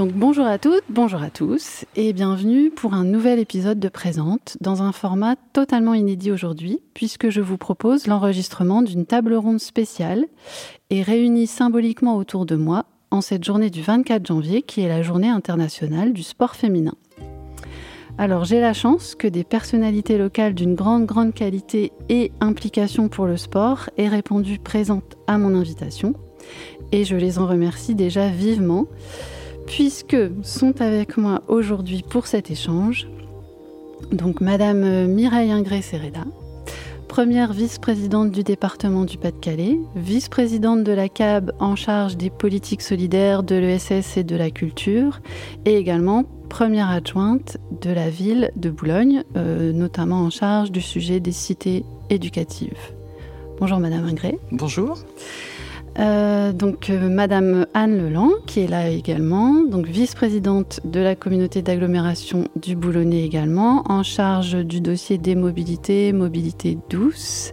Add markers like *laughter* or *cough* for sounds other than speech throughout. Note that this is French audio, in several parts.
Donc bonjour à toutes, bonjour à tous et bienvenue pour un nouvel épisode de Présente dans un format totalement inédit aujourd'hui puisque je vous propose l'enregistrement d'une table ronde spéciale et réunie symboliquement autour de moi en cette journée du 24 janvier qui est la journée internationale du sport féminin. Alors j'ai la chance que des personnalités locales d'une grande grande qualité et implication pour le sport aient répondu présentes à mon invitation et je les en remercie déjà vivement puisque sont avec moi aujourd'hui pour cet échange donc Madame Mireille Ingré-Sereda, première vice-présidente du département du Pas-de-Calais, vice-présidente de la CAB en charge des politiques solidaires, de l'ESS et de la culture, et également première adjointe de la ville de Boulogne, euh, notamment en charge du sujet des cités éducatives. Bonjour Madame Ingré. Bonjour. Euh, donc euh, Madame Anne Leland, qui est là également, vice-présidente de la communauté d'agglomération du Boulonnais également, en charge du dossier des mobilités, mobilité douce,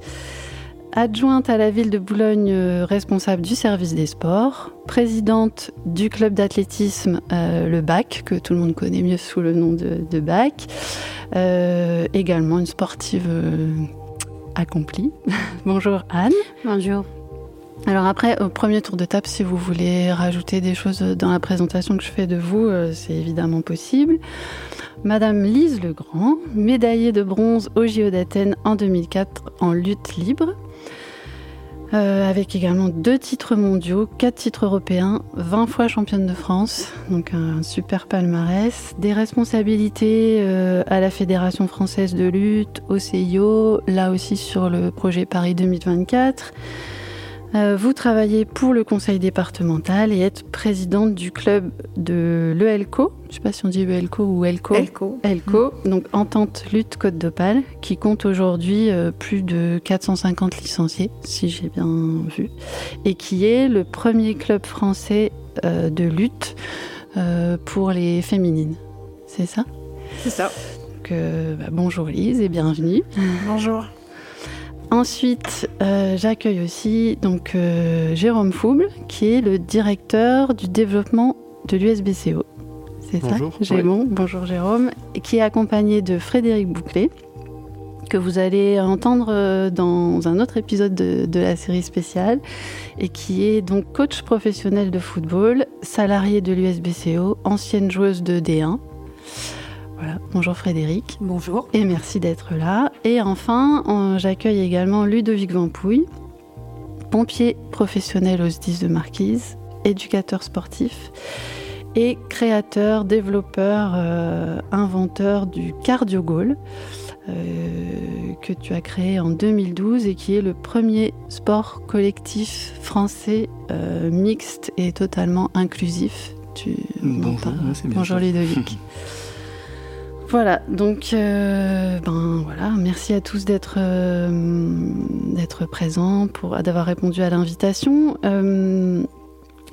adjointe à la ville de Boulogne, euh, responsable du service des sports, présidente du club d'athlétisme le BAC, que tout le monde connaît mieux sous le nom de BAC, également une sportive accomplie. *laughs* Bonjour Anne. Bonjour. Alors après, au premier tour de table, si vous voulez rajouter des choses dans la présentation que je fais de vous, euh, c'est évidemment possible. Madame Lise Legrand, médaillée de bronze au JO d'Athènes en 2004 en lutte libre, euh, avec également deux titres mondiaux, quatre titres européens, 20 fois championne de France, donc un super palmarès, des responsabilités euh, à la Fédération française de lutte, au CIO, là aussi sur le projet Paris 2024 euh, vous travaillez pour le conseil départemental et êtes présidente du club de l'ELCO. Je ne sais pas si on dit ELCO ou ELCO. ELCO. ELCO, donc Entente Lutte Côte d'Opale, qui compte aujourd'hui euh, plus de 450 licenciés, si j'ai bien vu, et qui est le premier club français euh, de lutte pour les féminines. C'est ça? C'est ça. bah, bonjour Lise et bienvenue. Bonjour. Ensuite, euh, j'accueille aussi donc euh, Jérôme Fouble, qui est le directeur du développement de l'USBCO. C'est ça Jérôme, bonjour Jérôme, qui est accompagné de Frédéric Bouclé, que vous allez entendre euh, dans un autre épisode de, de, la série spéciale, et qui est donc coach professionnel de football, salarié de l'USBCO, ancienne joueuse de D1. Voilà. Bonjour Frédéric. Bonjour. Et merci d'être là. Et enfin, j'accueille également Ludovic Vampouille, pompier professionnel aux 10 de Marquise, éducateur sportif et créateur, développeur, euh, inventeur du Cardio Goal euh, que tu as créé en 2012 et qui est le premier sport collectif français euh, mixte et totalement inclusif. Tu Bonjour, Bonjour Ludovic. *laughs* Voilà, donc euh, ben voilà, merci à tous d'être euh, présents, d'avoir répondu à l'invitation. Euh,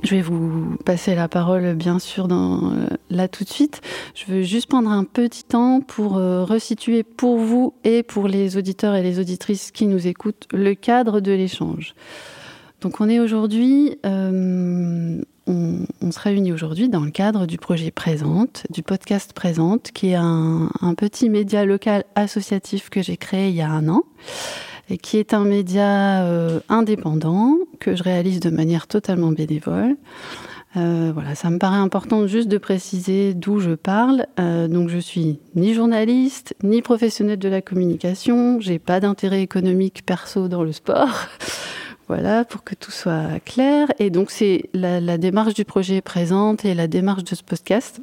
je vais vous passer la parole bien sûr là tout de suite. Je veux juste prendre un petit temps pour resituer pour vous et pour les auditeurs et les auditrices qui nous écoutent le cadre de l'échange. Donc on est aujourd'hui on, se réunit aujourd'hui dans le cadre du projet Présente, du podcast Présente, qui est un, petit média local associatif que j'ai créé il y a un an et qui est un média euh, indépendant que je réalise de manière totalement bénévole. Euh, voilà, ça me paraît important juste de préciser d'où je parle. Euh, donc, je suis ni journaliste, ni professionnelle de la communication. J'ai pas d'intérêt économique perso dans le sport. Voilà, pour que tout soit clair. Et donc, c'est la, démarche du projet présente et la démarche de ce podcast.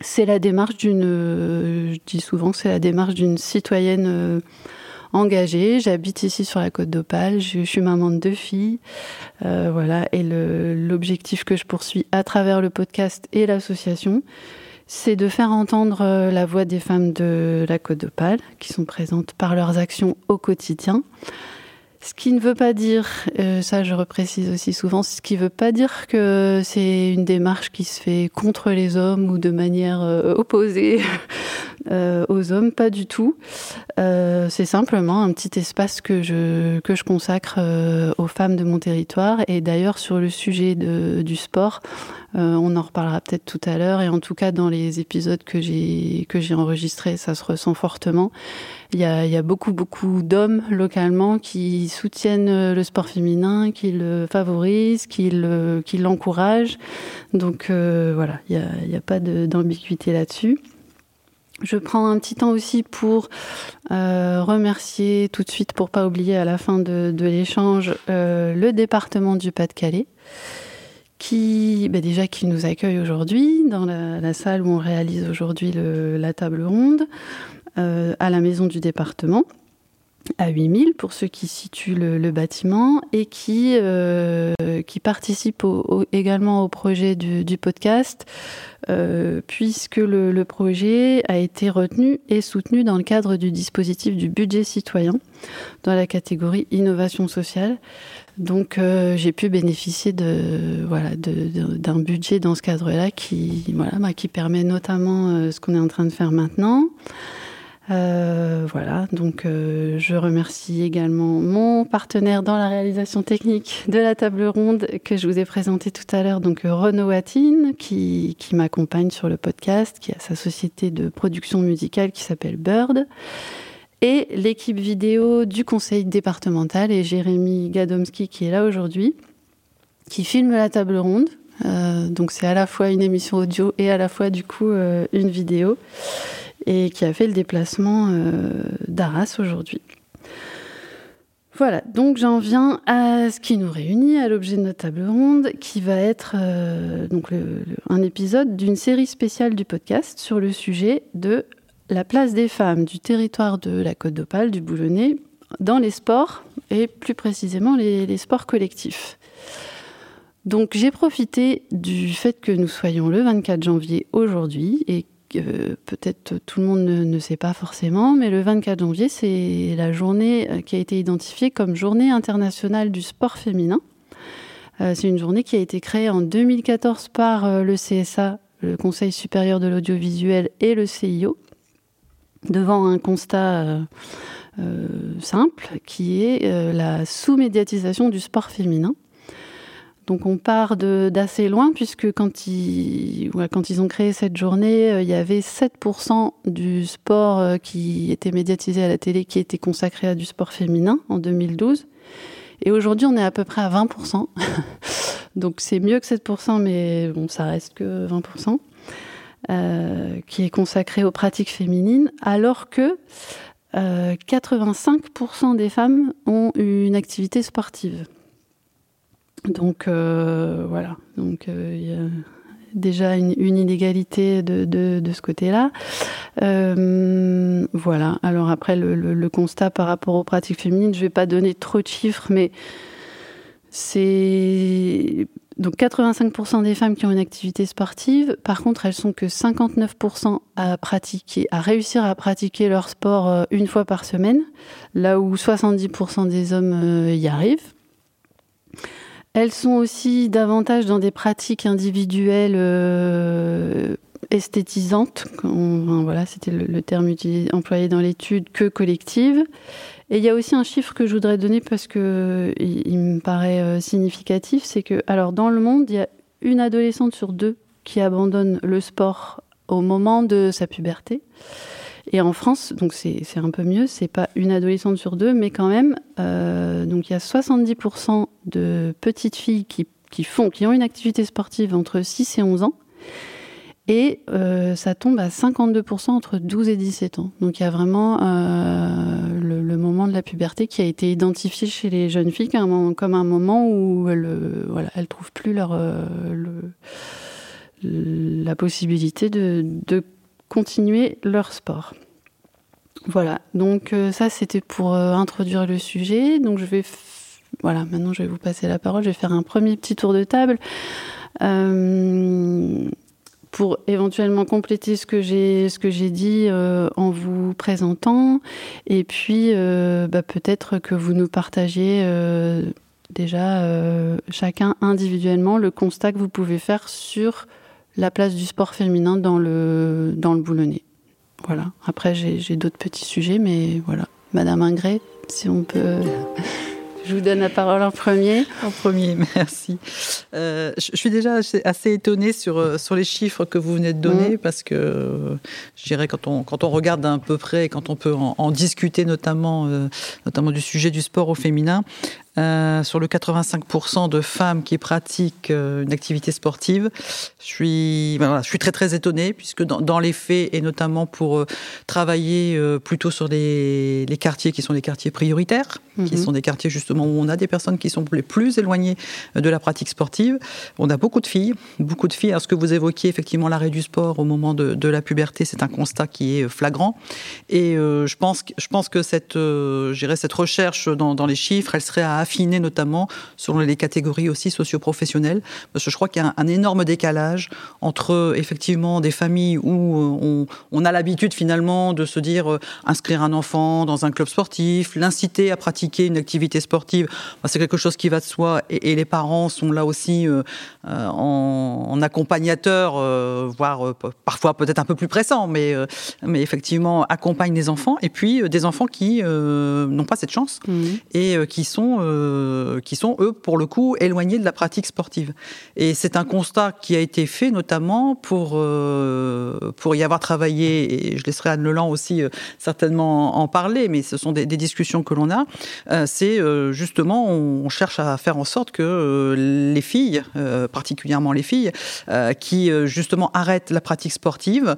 C'est la démarche d'une, je dis souvent, c'est la démarche d'une citoyenne euh, engagée. J'habite ici sur la côte d'Opale. Je, suis maman de deux filles. Euh, voilà. Et l'objectif que je poursuis à travers le podcast et l'association, c'est de faire entendre euh, la voix des femmes de la côte d'Opale, qui sont présentes par leurs actions au quotidien. Ce qui ne veut pas dire, euh, ça je reprécise aussi souvent, ce qui ne veut pas dire que c'est une démarche qui se fait contre les hommes ou de manière euh, opposée. Euh, aux hommes, pas du tout. Euh, c'est simplement un petit espace que je, que je consacre euh, aux femmes de mon territoire. Et d'ailleurs, sur le sujet du sport, on en reparlera peut-être tout à l'heure. Et en tout cas, dans les épisodes que j'ai, enregistrés, ça se ressent fortement. Il y a, y a beaucoup, beaucoup d'hommes localement qui soutiennent le sport féminin, qui le favorisent, qui, le, qui l'encouragent. Donc voilà, il n'y a, a pas d'ambiguïté là-dessus. Je prends un petit temps aussi pour euh, remercier tout de suite, pour pas oublier à la fin de, l'échange, euh, le département du Pas-de-Calais, qui bah déjà qui nous accueille aujourd'hui dans la, salle où on réalise aujourd'hui la table ronde euh, à la maison du département à 8000 pour ceux qui situent le, bâtiment et qui, euh, qui participent également au projet du, podcast, euh, puisque le, projet a été retenu et soutenu dans le cadre du dispositif du budget citoyen dans la catégorie innovation sociale. Donc euh, j'ai pu bénéficier de voilà d'un budget dans ce cadre-là qui voilà bah, qui permet notamment ce qu'on est en train de faire maintenant. Euh, voilà, donc euh, je remercie également mon partenaire dans la réalisation technique de la table ronde que je vous ai présenté tout à l'heure, donc Renaud Attine, qui, m'accompagne sur le podcast, qui a sa société de production musicale qui s'appelle Bird, et l'équipe vidéo du conseil départemental et Jérémy Gadomski qui est là aujourd'hui, qui filme la table ronde. Euh, donc c'est à la fois une émission audio et à la fois du coup une vidéo et qui a fait le déplacement euh, d'Arras aujourd'hui. Voilà, donc j'en viens à ce qui nous réunit, à l'objet de notre table ronde, qui va être euh, donc un épisode d'une série spéciale du podcast sur le sujet de la place des femmes du territoire de la Côte d'Opale, du Boulonnais, dans les sports, et plus précisément les, les sports collectifs. Donc j'ai profité du fait que nous soyons le 24 janvier aujourd'hui et peut-être tout le monde ne, sait pas forcément, mais le 24 janvier, c'est la journée euh, qui a été identifiée comme journée internationale du sport féminin. Euh, c'est une journée qui a été créée en 2014 par euh, le CSA, le Conseil supérieur de l'audiovisuel, et le CIO, devant un constat simple qui est la sous-médiatisation du sport féminin. Donc on part d'assez loin puisque quand ils, ont créé cette journée, euh, il y avait 7% du sport euh, qui était médiatisé à la télé qui était consacré à du sport féminin en 2012. Et aujourd'hui, on est à peu près à 20%. *laughs* Donc c'est mieux que 7%, mais bon, ça reste que 20%, euh, qui est consacré aux pratiques féminines, alors que 85% des femmes ont une activité sportive. Donc euh, voilà, donc euh, il déjà une, inégalité de, de, ce côté-là. Euh, voilà. Alors après le, le, constat par rapport aux pratiques féminines, je vais pas donner trop de chiffres, mais c'est donc 85% des femmes qui ont une activité sportive. Par contre, elles sont que 59% à pratiquer, à réussir à pratiquer leur sport une fois par semaine, là où 70% des hommes y arrivent. Elles sont aussi davantage dans des pratiques individuelles euh, esthétisantes, voilà, c'était le, terme employé dans l'étude, que collectives. Et il y a aussi un chiffre que je voudrais donner parce que il, me paraît euh, significatif, c'est que, alors dans le monde, il y a une adolescente sur deux qui abandonne le sport au moment de sa puberté. Et en France, donc c'est un peu mieux, c'est pas une adolescente sur deux, mais quand même, euh, donc il y a 70% de petites filles qui, font, qui ont une activité sportive entre 6 et 11 ans. Et euh, ça tombe à 52% entre 12 et 17 ans. Donc il y a vraiment euh, le, moment de la puberté qui a été identifié chez les jeunes filles comme un, moment où elles voilà, elles trouvent plus leur, le, la possibilité de continuer leur sport. Voilà, donc euh, ça c'était pour euh, introduire le sujet. Donc je vais, voilà, maintenant je vais vous passer la parole. Je vais faire un premier petit tour de table euh, pour éventuellement compléter ce que j'ai dit en vous présentant, et puis bah, peut-être que vous nous partagiez déjà chacun individuellement le constat que vous pouvez faire sur la place du sport féminin dans le, dans le boulonnais. voilà. Après, j'ai d'autres petits sujets, mais voilà. Madame Ingré, si on peut. *laughs* Je vous donne la parole en premier. En premier, *laughs* merci. Euh, je suis déjà assez étonnée sur, euh, sur les chiffres que vous venez de donner, mm. parce que je dirais, quand on, quand on regarde d'un peu près, quand on peut en, discuter notamment, euh, notamment du sujet du sport au féminin, euh, sur le 85% de femmes qui pratiquent euh, une activité sportive. Je suis, ben voilà, je suis très très étonnée puisque dans, dans les faits et notamment pour euh, travailler plutôt sur les, les, quartiers qui sont des quartiers prioritaires, qui mhm. sont des quartiers justement où on a des personnes qui sont les plus éloignées de la pratique sportive. On a beaucoup de filles, beaucoup de filles. Alors ce que vous évoquiez effectivement l'arrêt du sport au moment de, de la puberté, c'est un constat qui est flagrant. Et je pense, je pense que cette, cette recherche dans, dans les chiffres, elle serait à affiner notamment selon les catégories aussi socioprofessionnelles, parce que je crois qu'il y a un, énorme décalage entre effectivement des familles où euh, on, a l'habitude finalement de se dire euh, inscrire un enfant dans un club sportif, l'inciter à pratiquer une activité sportive, c'est quelque chose qui va de soi, et, les parents sont là aussi euh, en, en, accompagnateur, voire parfois peut-être un peu plus pressant, mais, mais effectivement accompagnent les enfants, et puis des enfants qui n'ont pas cette chance mmh. et qui sont euh, qui sont, eux, pour le coup, éloignés de la pratique sportive. Et c'est un constat qui a été fait notamment pour, euh, pour y avoir travaillé, et je laisserai Anne Leland aussi euh, certainement en parler, mais ce sont des, discussions que l'on a. c'est justement, on, cherche à faire en sorte que les filles, particulièrement les filles, qui justement arrêtent la pratique sportive,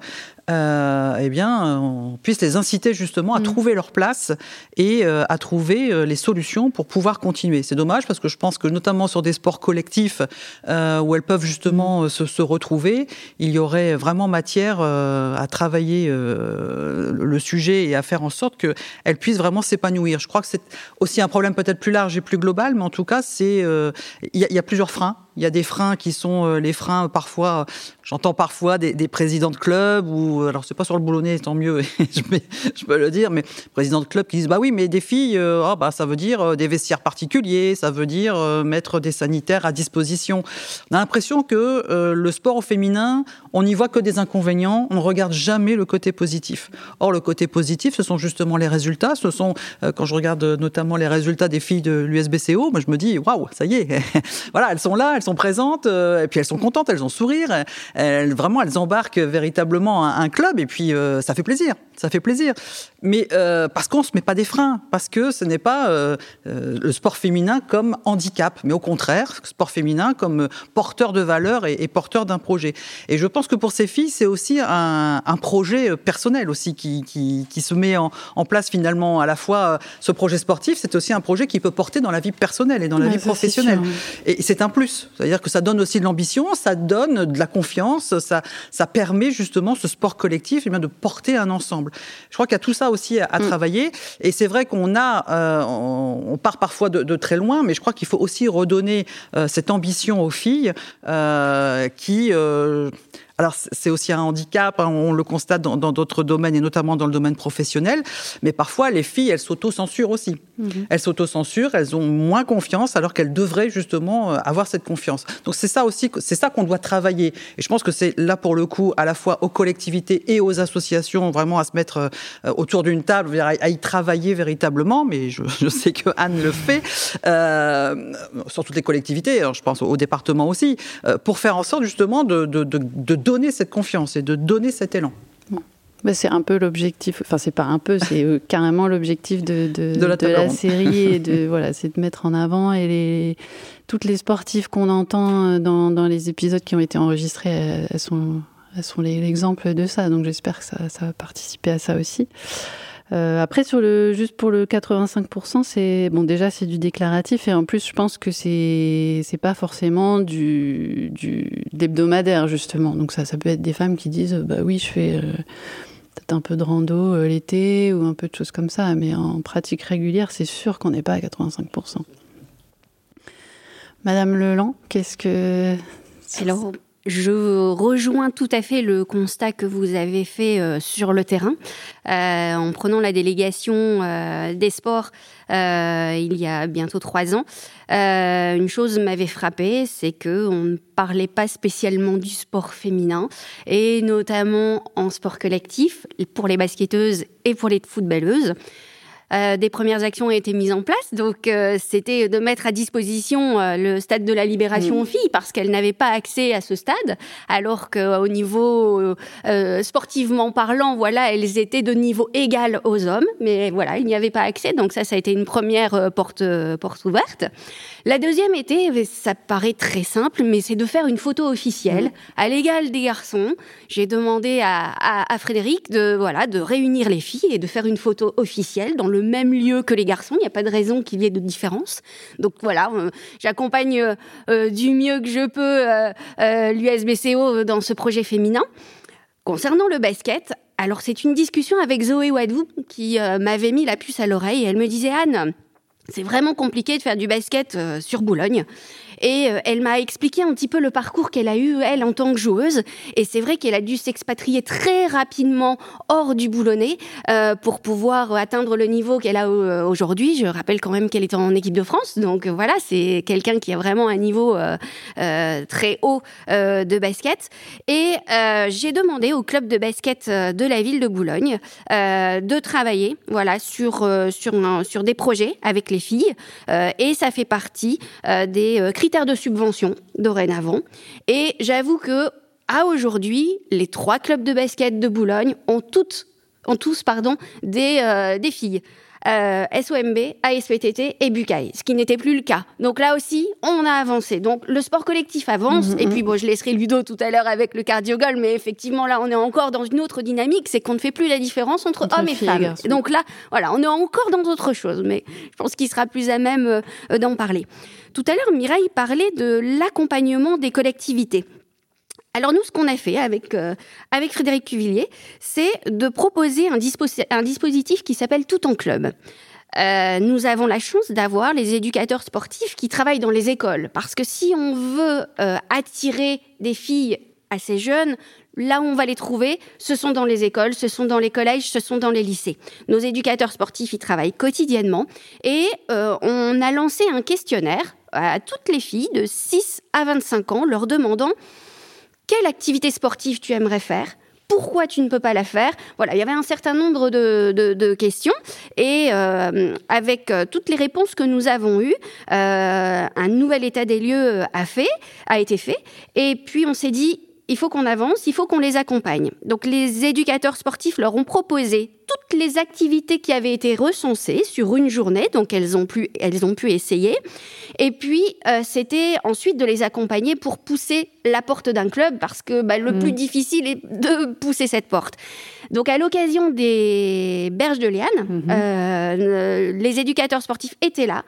euh, eh bien, on puisse les inciter justement à mm. trouver leur place et euh, à trouver euh, les solutions pour pouvoir continuer. C'est dommage parce que je pense que notamment sur des sports collectifs euh, où elles peuvent justement mm. se, se, retrouver, il y aurait vraiment matière à travailler le sujet et à faire en sorte qu'elles puissent vraiment s'épanouir. Je crois que c'est aussi un problème peut-être plus large et plus global, mais en tout cas, c'est il y, y, a plusieurs freins il y a des freins qui sont euh, les freins parfois, j'entends parfois des, présidents de clubs ou alors c'est pas sur le boulonnais, tant mieux, *laughs* je, peux le dire, mais présidents de clubs qui disent bah oui, mais des filles, euh, ah, bah ça veut dire euh, des vestiaires particuliers, ça veut dire mettre des sanitaires à disposition. On a l'impression que le sport au féminin, on n'y voit que des inconvénients, on ne regarde jamais le côté positif. Or le côté positif, ce sont justement les résultats, ce sont quand je regarde notamment les résultats des filles de l'USBCO, moi je me dis waouh, ça y est, *laughs* voilà, elles sont là, elles sont présentes, euh, et puis elles sont contentes, elles ont sourire, elles, vraiment elles embarquent véritablement un, un club, et puis euh, ça fait plaisir ça fait plaisir. Mais euh, parce qu'on ne se met pas des freins, parce que ce n'est pas euh, euh, le sport féminin comme handicap, mais au contraire, sport féminin comme porteur de valeur et, porteur d'un projet. Et je pense que pour ces filles, c'est aussi un, projet personnel aussi qui, qui, se met en, place finalement à la fois ce projet sportif, c'est aussi un projet qui peut porter dans la vie personnelle et dans la vie professionnelle. Et c'est un plus, c'est-à-dire que ça donne aussi de l'ambition, ça donne de la confiance, ça, ça permet justement ce sport collectif et eh bien, de porter un ensemble. Je crois qu'il y a tout ça aussi à, mm. travailler. Et c'est vrai qu'on a, euh, on, part parfois de, très loin, mais je crois qu'il faut aussi redonner euh, cette ambition aux filles euh, qui alors c'est aussi un handicap, hein, on le constate dans d'autres domaines et notamment dans le domaine professionnel, mais parfois les filles, elles s'auto-censurent aussi. Mhm. Elles s'auto-censurent, elles ont moins confiance alors qu'elles devraient justement euh, avoir cette confiance. Donc c'est ça aussi, c'est ça qu'on doit travailler. Et je pense que c'est là pour le coup à la fois aux collectivités et aux associations vraiment à se mettre euh, autour d'une table, à y travailler véritablement. Mais *laughs* je, sais que Anne le fait euh, sur toutes les collectivités. je pense au, département aussi, pour faire en sorte justement de, de, de, de donner cette confiance et de donner cet élan. Bah, c'est un peu l'objectif, enfin c'est pas un peu, c'est euh, *laughs* carrément l'objectif de, de, la, série et de *laughs* voilà, c'est de mettre en avant et les, toutes les sportives qu'on entend euh, dans, dans, les épisodes qui ont été enregistrés, elles, sont, elles sont l'exemple de ça. Donc j'espère que ça, ça va participer à ça aussi. Euh, après, sur le, juste pour le 85%, c'est bon. Déjà, c'est du déclaratif et en plus, je pense que c'est c'est pas forcément du du d'hebdomadaire justement. Donc ça, ça peut être des femmes qui disent, bah oui, je fais euh, peut-être un peu de rando euh, l'été ou un peu de choses comme ça, mais en pratique régulière, c'est sûr qu'on n'est pas à 85%. Madame Leland, qu'est-ce que Je rejoins tout à fait le constat que vous avez fait euh, sur le terrain. Euh, en prenant la délégation euh, des sports il y a bientôt trois ans, une chose m'avait frappé, c'est que on ne parlait pas spécialement du sport féminin et notamment en sport collectif pour les basketteuses et pour les footballeuses. Euh, des premières actions ont été mises en place. Donc, euh, c'était de mettre à disposition euh, le stade de la Libération aux filles parce qu'elles n'avaient pas accès à ce stade, alors qu'au niveau sportivement parlant, voilà, elles étaient de niveau égal aux hommes. Mais voilà, il n'y avait pas accès. Donc ça, ça a été une première porte porte ouverte. La deuxième était, ça paraît très simple, mais c'est de faire une photo officielle mmh. à l'égal des garçons. J'ai demandé à, à, à, Frédéric de voilà de réunir les filles et de faire une photo officielle dans le même lieu que les garçons. Il n'y a pas de raison qu'il y ait de différence. Donc voilà, euh, j'accompagne euh, euh, du mieux que je peux l'USBCO dans ce projet féminin. Concernant le basket, alors c'est une discussion avec Zoé Wadou qui m'avait mis la puce à l'oreille et elle me disait Anne, c'est vraiment compliqué de faire du basket sur Boulogne. Et euh, elle m'a expliqué un petit peu le parcours qu'elle a eu, elle, en tant que joueuse. Et c'est vrai qu'elle a dû s'expatrier très rapidement hors du Boulonnais euh, pour pouvoir atteindre le niveau qu'elle a euh, aujourd'hui. Je rappelle quand même qu'elle est en équipe de France. Donc voilà, c'est quelqu'un qui a vraiment un niveau très haut de basket. Et j'ai demandé au club de basket de la ville de Boulogne de travailler voilà, sur, sur, sur des projets avec les filles. et ça fait partie des critères critères de subvention dorénavant. Et j'avoue que à aujourd'hui, les trois clubs de basket de Boulogne ont toutes, ont tous pardon, des, euh, des filles. Euh, SOMB, ASPTT et Bucaille, ce qui n'était plus le cas. Donc là aussi, on a avancé. Donc le sport collectif avance. Mhm, et puis bon, je laisserai Ludo tout à l'heure avec le cardiogol, mais effectivement là, on est encore dans une autre dynamique, c'est qu'on ne fait plus la différence entre, hommes et femmes. donc là, voilà, on est encore dans autre chose, mais je pense qu'il sera plus à même euh, d'en parler. Tout à l'heure, Mireille parlait de l'accompagnement des collectivités. Alors nous, ce qu'on a fait avec, euh, avec Frédéric Cuvillier, c'est de proposer un, dispositif qui s'appelle Tout en club. Euh, nous avons la chance d'avoir les éducateurs sportifs qui travaillent dans les écoles. Parce que si on veut euh, attirer des filles assez jeunes, là où on va les trouver, ce sont dans les écoles, ce sont dans les collèges, ce sont dans les lycées. Nos éducateurs sportifs y travaillent quotidiennement et on a lancé un questionnaire à toutes les filles de 6 à 25 ans, leur demandant quelle activité sportive tu aimerais faire pourquoi tu ne peux pas la faire Voilà, il y avait un certain nombre de, questions et euh, avec euh, toutes les réponses que nous avons eues, euh, un nouvel état des lieux a fait, a été fait. Et puis on s'est dit, il faut qu'on avance, il faut qu'on les accompagne. Donc les éducateurs sportifs leur ont proposé toutes les activités qui avaient été recensées sur une journée, donc elles ont pu, elles ont pu essayer. Et puis euh, c'était ensuite de les accompagner pour pousser la porte d'un club, parce que bah, le plus mm. difficile est de pousser cette porte. Donc à l'occasion des berges de Liane, mm-hmm. euh, les éducateurs sportifs étaient là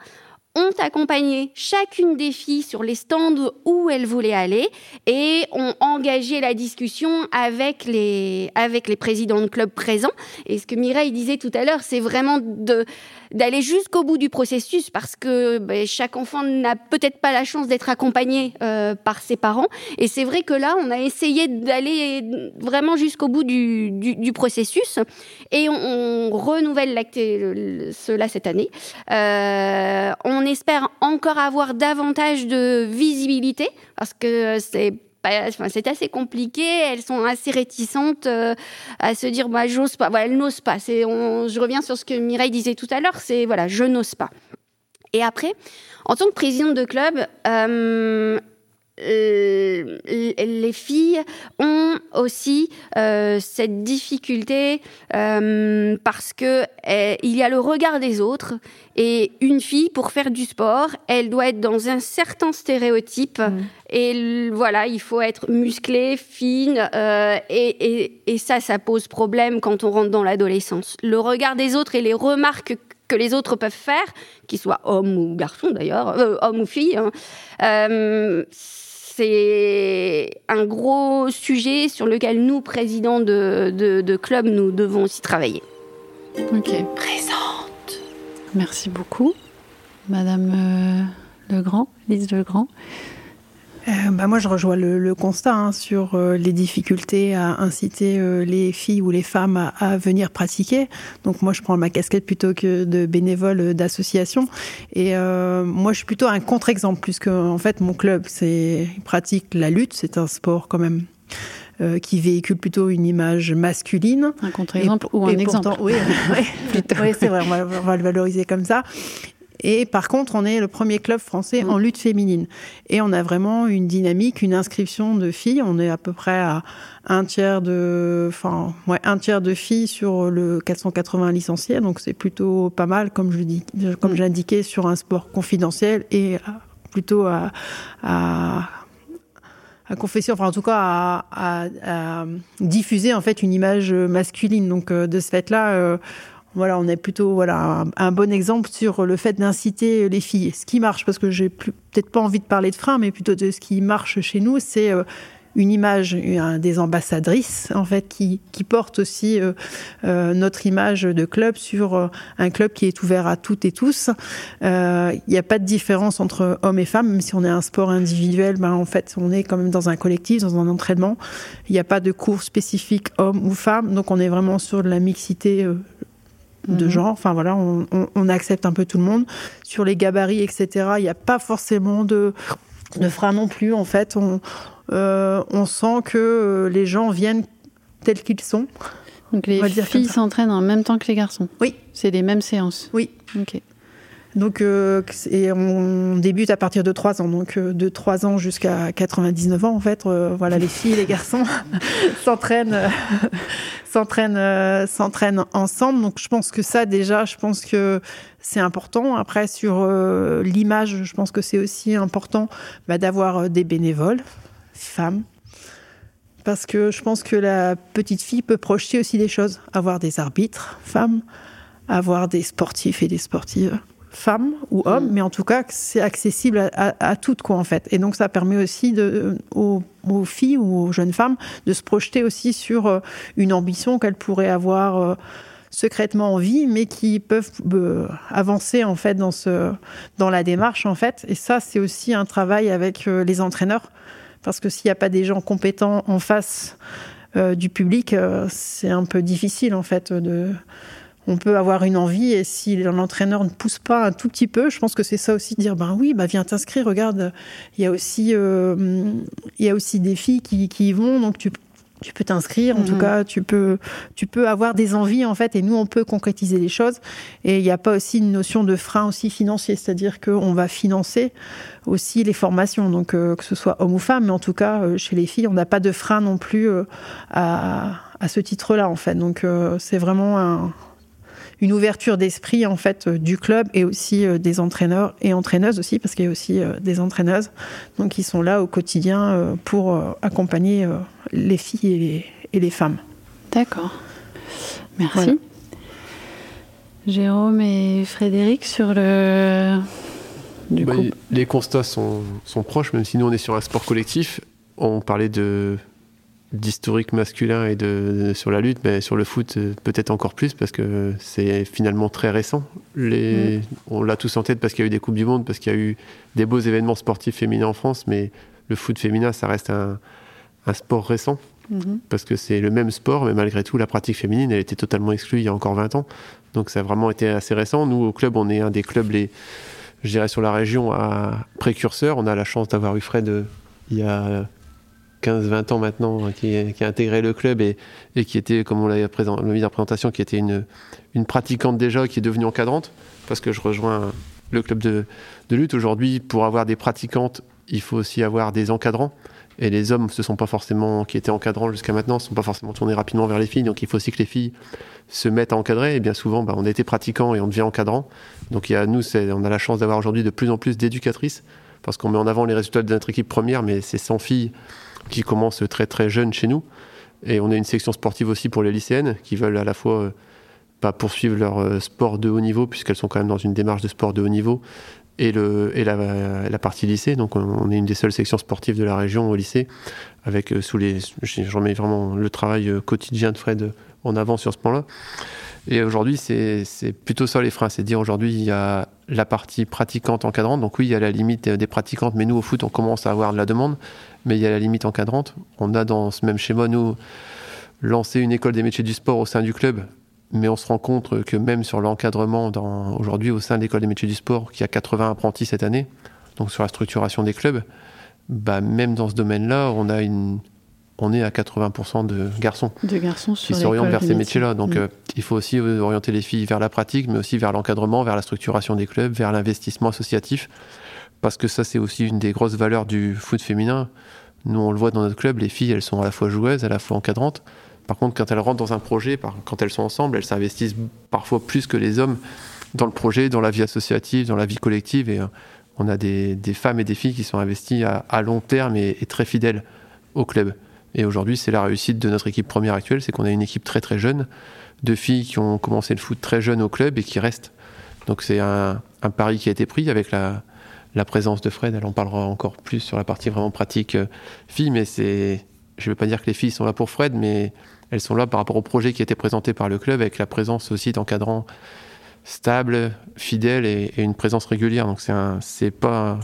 ont accompagné chacune des filles sur les stands où elles voulaient aller et ont engagé la discussion avec les, avec les présidents de clubs présents. Et ce que Mireille disait tout à l'heure, c'est vraiment de, d'aller jusqu'au bout du processus parce que ben, chaque enfant n'a peut-être pas la chance d'être accompagné euh, par ses parents. Et c'est vrai que là, on a essayé d'aller vraiment jusqu'au bout du, du, processus et on, renouvelle cela cette année. Euh, on espère encore avoir davantage de visibilité parce que c'est c'est assez compliqué. Elles sont assez réticentes euh, à se dire, bah, j'ose pas. Voilà, elles n'osent pas. C'est, je reviens sur ce que Mireille disait tout à l'heure. C'est voilà, je n'ose pas. Et après, en tant que présidente de club, euh, les filles ont aussi euh, cette difficulté euh, parce que eh, il y a le regard des autres et une fille pour faire du sport, elle doit être dans un certain stéréotype mmh. et voilà, il faut être musclée, fine et, et, ça, ça pose problème quand on rentre dans l'adolescence. Le regard des autres et les remarques que les autres peuvent faire, qu'ils soient hommes ou garçons d'ailleurs, hommes ou filles, hein, c'est un gros sujet sur lequel nous, présidents de, de, club, nous devons aussi travailler. Ok. Présente. Merci beaucoup, Madame euh, Legrand, Lise Legrand. Euh, bah moi, je rejoins le, constat hein, sur euh, les difficultés à inciter euh, les filles ou les femmes à, venir pratiquer. Donc moi, je prends ma casquette plutôt que de bénévole d'association. Et moi, je suis plutôt un contre-exemple, puisque en fait, mon club, c'est pratique la lutte. C'est un sport quand même. qui véhicule plutôt une image masculine. Un contre-exemple ou un exemple. oui, *laughs* oui c'est vrai, on va, on va, le valoriser comme ça. Et par contre, on est le premier club français en lutte féminine. Et on a vraiment une dynamique, une inscription de filles. On est à peu près à un tiers de, enfin, ouais, un tiers de filles sur le 480 licenciés. Donc c'est plutôt pas mal, comme je dis, comme j'ai indiqué, sur un sport confidentiel et plutôt à, à à confession, enfin en tout cas à, à, à, diffuser en fait une image masculine. Donc euh, de ce fait-là, euh, voilà, on est plutôt voilà un, bon exemple sur le fait d'inciter les filles. Ce qui marche, parce que j'ai peut-être pas envie de parler de frein, mais plutôt de ce qui marche chez nous, c'est euh, une image des ambassadrices en fait qui, qui porte aussi euh, euh, notre image de club sur un club qui est ouvert à toutes et tous. Il n'y a pas de différence entre hommes et femmes, même si on est un sport individuel, ben en fait on est quand même dans un collectif, dans un entraînement. Il n'y a pas de cours spécifique homme ou femme, donc on est vraiment sur de la mixité de mhm. genre. Enfin voilà, on, accepte un peu tout le monde. Sur les gabarits, etc., il n'y a pas forcément de, de frein non plus. En fait, on, euh, on sent que euh, les gens viennent tels qu'ils sont. Donc les filles s'entraînent en même temps que les garçons Oui. C'est les mêmes séances Oui. Ok. Donc, euh, et on débute à partir de 3 ans. Donc, de 3 ans jusqu'à 99 ans, en fait, voilà, les filles les garçons *laughs* s'entraînent s'entraînent euh, s'entraînent ensemble. Donc je pense que ça déjà, je pense que c'est important. Après sur euh, l'image, je pense que c'est aussi important bah, d'avoir euh, des bénévoles femmes. Parce que je pense que la petite fille peut projeter aussi des choses, avoir des arbitres femmes, avoir des sportifs et des sportives femmes ou hommes, mm. mais en tout cas, c'est accessible à, toutes, quoi, en fait. Et donc, ça permet aussi de, aux, filles ou aux jeunes femmes de se projeter aussi sur euh, une ambition qu'elles pourraient avoir euh, secrètement en vie, mais qui peuvent euh, avancer, en fait, dans, ce, dans la démarche, en fait. Et ça, c'est aussi un travail avec les entraîneurs, parce que s'il n'y a pas des gens compétents en face du public, c'est un peu difficile, en fait, de on peut avoir une envie et si l'entraîneur ne pousse pas un tout petit peu, je pense que c'est ça aussi de dire ben oui, bah viens t'inscrire, regarde, il y a aussi euh, il y a aussi des filles qui, y vont donc tu tu peux t'inscrire, en tout mhm. cas, tu peux, tu peux avoir des envies, en fait, et nous, on peut concrétiser les choses. Et il n'y a pas aussi une notion de frein aussi financier, c'est-à-dire qu'on va financer aussi les formations, donc euh, que ce soit homme ou femme, mais en tout cas, euh, chez les filles, on n'a pas de frein non plus à, à ce titre-là, en fait. Donc, c'est vraiment un, une ouverture d'esprit en fait euh, du club et aussi euh, des entraîneurs et entraîneuses aussi parce qu'il y a aussi euh, des entraîneuses donc qui sont là au quotidien pour accompagner les filles et les, femmes. D'accord. Merci. Jérôme et Frédéric sur le du bah, Les constats sont, sont proches, même si nous on est sur un sport collectif. On parlait de d'historique masculin et de, sur la lutte, mais sur le foot euh, peut-être encore plus parce que c'est finalement très récent. Les, mm. On l'a tous en tête parce qu'il y a eu des Coupes du Monde, parce qu'il y a eu des beaux événements sportifs féminins en France, mais le foot féminin, ça reste un, un sport récent. Mm-hmm. Parce que c'est le même sport, mais malgré tout, la pratique féminine, elle était totalement exclue il y a encore 20 ans. Donc ça a vraiment été assez récent. Nous, au club, on est un des clubs, les, je dirais, sur la région à précurseur. On a la chance d'avoir eu Fred euh, il y a 15-20 ans maintenant, hein, qui, a intégré le club et, qui était, comme on l'a mis en présentation, qui était une, une pratiquante déjà, qui est devenue encadrante, parce que je rejoins le club de, lutte. Aujourd'hui, pour avoir des pratiquantes, il faut aussi avoir des encadrants. Et les hommes, ce sont pas forcément, qui étaient encadrants jusqu'à maintenant, ne sont pas forcément tournés rapidement vers les filles. Donc il faut aussi que les filles se mettent à encadrer. Et bien souvent, bah, on été pratiquants et on devient encadrant. Donc nous, on a la chance d'avoir aujourd'hui de plus en plus d'éducatrices, parce qu'on met en avant les résultats de notre équipe première, mais c'est 100 filles qui commencent très très jeunes chez nous. Et on a une section sportive aussi pour les lycéennes qui veulent à la fois euh, pas poursuivre leur euh, sport de haut niveau, puisqu'elles sont quand même dans une démarche de sport de haut niveau, et, le, et la, partie lycée. Donc on est une des seules sections sportives de la région au lycée, avec euh, sous les. J'en mets vraiment le travail quotidien de Fred en avant sur ce plan-là. Et aujourd'hui, c'est plutôt ça les freins. C'est dire aujourd'hui, il y a la partie pratiquante encadrante. Donc oui, il y a la limite des pratiquantes, mais nous, au foot, on commence à avoir de la demande. Mais il y a la limite encadrante. On a dans ce même schéma, nous, lancé une école des métiers du sport au sein du club. Mais on se rend compte que même sur l'encadrement, aujourd'hui, au sein de l'école des métiers du sport, qui a 80 apprentis cette année, donc sur la structuration des clubs, bah, même dans ce domaine-là, on a une, on est à 80% de garçons, de garçons qui s'orientent vers ces métiers-là. Donc mm. euh, il faut aussi orienter les filles vers la pratique, mais aussi vers l'encadrement, vers la structuration des clubs, vers l'investissement associatif, parce que ça c'est aussi une des grosses valeurs du foot féminin. Nous on le voit dans notre club, les filles elles sont à la fois joueuses, à la fois encadrantes. Par contre quand elles rentrent dans un projet, quand elles sont ensemble, elles s'investissent parfois plus que les hommes dans le projet, dans la vie associative, dans la vie collective. Et euh, on a des, femmes et des filles qui sont investies à, long terme et très fidèles au club. Et aujourd'hui, c'est la réussite de notre équipe première actuelle, c'est qu'on a une équipe très très jeune, de filles qui ont commencé le foot très jeune au club et qui restent. Donc c'est un, pari qui a été pris avec la, présence de Fred. Elle en parlera encore plus sur la partie vraiment pratique euh, filles, mais c'est, je ne veux pas dire que les filles sont là pour Fred, mais elles sont là par rapport au projet qui a été présenté par le club, avec la présence aussi d'encadrants stables, fidèles et, une présence régulière. Donc c'est, pas,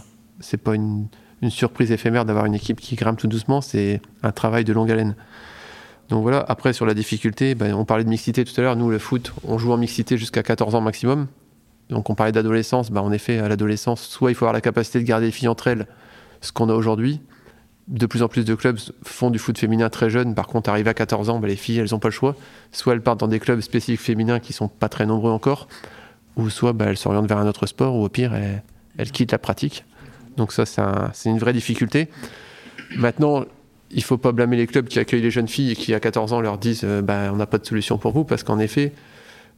une surprise éphémère d'avoir une équipe qui grimpe tout doucement, c'est un travail de longue haleine. Donc voilà, après sur la difficulté, ben, on parlait de mixité tout à l'heure, nous le foot, on joue en mixité jusqu'à 14 ans maximum. Donc on parlait d'adolescence, ben, en effet à l'adolescence, soit il faut avoir la capacité de garder les filles entre elles, ce qu'on a aujourd'hui. De plus en plus de clubs font du foot féminin très jeune, par contre arrivé à 14 ans, ben, les filles elles n'ont pas le choix. Soit elles partent dans des clubs spécifiques féminins qui sont pas très nombreux encore, ou soit elles s'orientent vers un autre sport, ou au pire elles quittent la pratique. Donc ça, c'est une vraie difficulté. Maintenant, il ne faut pas blâmer les clubs qui accueillent les jeunes filles et qui, à 14 ans, leur disent euh, bah, on n'a pas de solution pour vous, parce qu'en effet,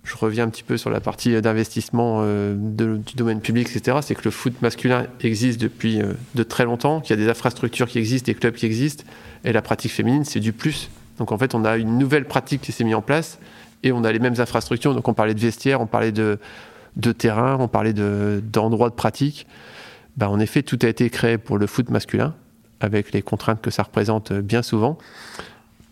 je reviens un petit peu sur la partie d'investissement euh, du domaine public, etc. C'est que le foot masculin existe depuis euh, de très longtemps, qu'il y a des infrastructures qui existent, des clubs qui existent, et la pratique féminine, c'est du plus. Donc en fait, on a une nouvelle pratique qui s'est mise en place, et on a les mêmes infrastructures. Donc on parlait de vestiaires, on parlait de, terrain, on parlait d'endroits de pratique. Bah, en effet, tout a été créé pour le foot masculin, avec les contraintes que ça représente bien souvent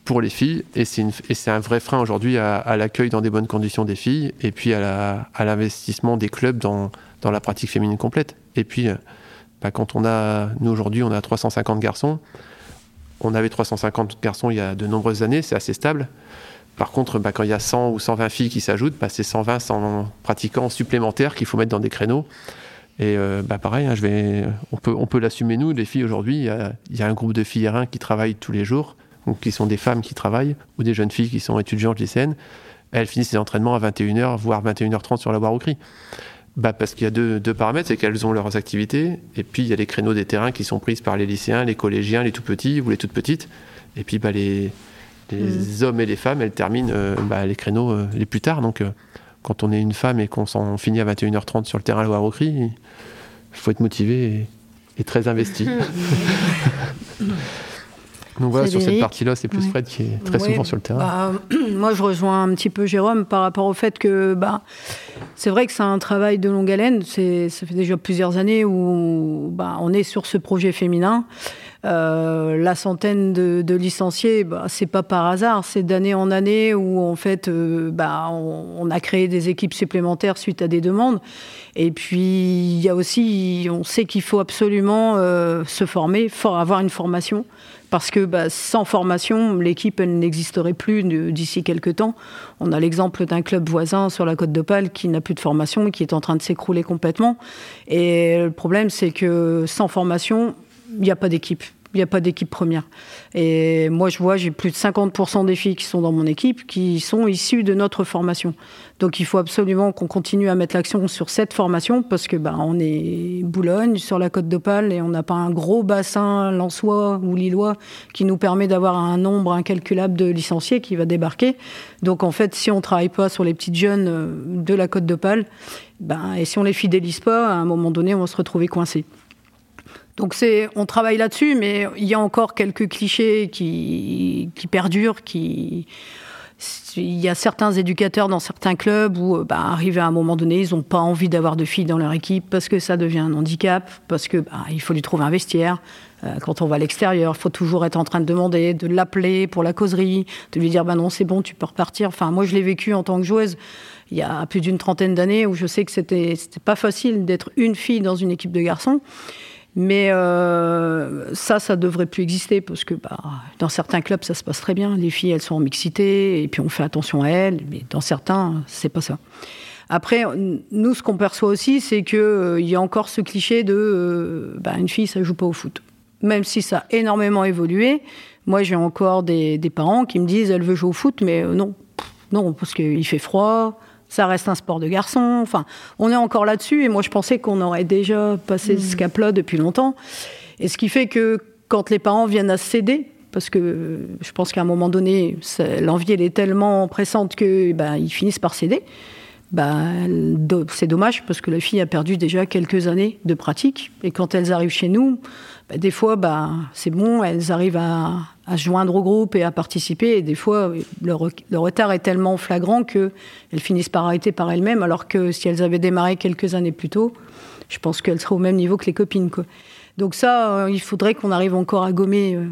pour les filles. Et c'est un vrai frein aujourd'hui à, l'accueil dans des bonnes conditions des filles, et puis à l'investissement des clubs dans, la pratique féminine complète. Et puis, euh, bah, quand on a, nous aujourd'hui, on a 350 garçons. On avait 350 garçons il y a de nombreuses années, c'est assez stable. Par contre, bah, quand il y a 100 ou 120 filles qui s'ajoutent, c'est 120, 100 pratiquants supplémentaires qu'il faut mettre dans des créneaux. Et euh, bah pareil, hein, on peut l'assumer nous, les filles aujourd'hui. Il y, a, un groupe de filles R1 qui travaillent tous les jours, donc qui sont des femmes qui travaillent, ou des jeunes filles qui sont étudiantes lycéennes. Elles finissent les entraînements à 21h, voire 21h30 sur la barre au cri. Bah parce qu'il y a deux, deux paramètres, c'est qu'elles ont leurs activités, et puis il y a les créneaux des terrains qui sont pris par les lycéens, les collégiens, les tout petits ou les toutes petites. Et puis bah, les, les mmh. hommes et les femmes, elles terminent euh, bah, les créneaux euh, les plus tard. Donc quand on est une femme et qu'on s'en finit à 21h30 sur le terrain à Cri, il faut être motivé et, très investi. *laughs* *laughs* Donc voilà, sur cette partie-là, c'est plus Fred qui est très souvent sur le terrain. Bah, *clears throat* moi, je rejoins un petit peu Jérôme par rapport au fait que bah, c'est vrai que c'est un travail de longue haleine. Ça fait déjà plusieurs années où bah, on est sur ce projet féminin. Euh, la centaine de, licenciés, bah, c'est pas par hasard, c'est d'année en année où en fait, euh, bah, on, a créé des équipes supplémentaires suite à des demandes. Et puis il y a aussi, on sait qu'il faut absolument euh, se former, avoir une formation, parce que bah, sans formation, l'équipe n'existerait plus d'ici quelques temps. On a l'exemple d'un club voisin sur la côte d'Opale qui n'a plus de formation, qui est en train de s'écrouler complètement. Et le problème, c'est que sans formation, il n'y a pas d'équipe il n'y a pas d'équipe première. Et moi, je vois, j'ai plus de 50% des filles qui sont dans mon équipe qui sont issues de notre formation. Donc, il faut absolument qu'on continue à mettre l'action sur cette formation parce que ben, on est Boulogne, sur la côte d'Opale, et on n'a pas un gros bassin lensois ou lillois qui nous permet d'avoir un nombre incalculable de licenciés qui va débarquer. Donc, en fait, si on ne travaille pas sur les petites jeunes euh, de la côte d'Opale, ben, et si on les fidélise pas, à un moment donné, on va se retrouver coincé. Donc c'est, on travaille là-dessus, mais il y a encore quelques clichés qui, qui perdurent, qui il y a certains éducateurs dans certains clubs où, bah, arrivé à un moment donné, ils n'ont pas envie d'avoir de filles dans leur équipe parce que ça devient un handicap, parce que bah, il faut lui trouver un vestiaire. Euh, quand on va à l'extérieur, il faut toujours être en train de demander, de l'appeler pour la causerie, de lui dire bah non c'est bon, tu peux repartir. Enfin moi je l'ai vécu en tant que joueuse il y a plus d'une trentaine d'années où je sais que c'était pas facile d'être une fille dans une équipe de garçons. Mais euh, ça, ça devrait plus exister parce que bah, dans certains clubs, ça se passe très bien. Les filles, elles sont en mixité et puis on fait attention à elles. Mais dans certains, c'est pas ça. Après, nous, ce qu'on perçoit aussi, c'est qu'il euh, y a encore ce cliché de euh, bah, une fille, ça joue pas au foot. Même si ça a énormément évolué, moi, j'ai encore des, parents qui me disent elle veut jouer au foot, mais non, non, parce qu'il fait froid, ça reste un sport de garçon. Enfin, on est encore là-dessus et moi je pensais qu'on aurait déjà passé ce mmh. cap-là depuis longtemps. Et ce qui fait que quand les parents viennent à céder, parce que je pense qu'à un moment donné, l'envie elle est tellement pressante que ben, ils finissent par céder. Ben, c'est dommage parce que la fille a perdu déjà quelques années de pratique et quand elles arrivent chez nous, ben, des fois, ben, c'est bon, elles arrivent à, à, se joindre au groupe et à participer. Et des fois, le, retard est tellement flagrant qu'elles finissent par arrêter par elles-mêmes, alors que si elles avaient démarré quelques années plus tôt, je pense qu'elles seraient au même niveau que les copines. Quoi. Donc ça, euh, il faudrait qu'on arrive encore à gommer euh,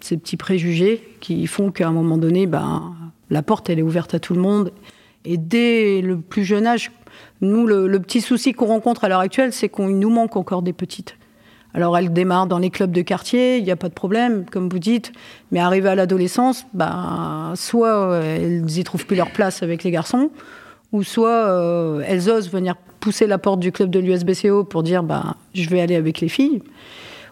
ces petits préjugés qui font qu'à un moment donné, ben, la porte, elle est ouverte à tout le monde. Et dès le plus jeune âge, nous, le, le petit souci qu'on rencontre à l'heure actuelle, c'est qu'il nous manque encore des petites. Alors elles démarrent dans les clubs de quartier, il n'y a pas de problème, comme vous dites, mais arrivées à l'adolescence, bah, soit elles y trouvent plus leur place avec les garçons, ou soit euh, elles osent venir pousser la porte du club de l'USBCO pour dire bah, je vais aller avec les filles,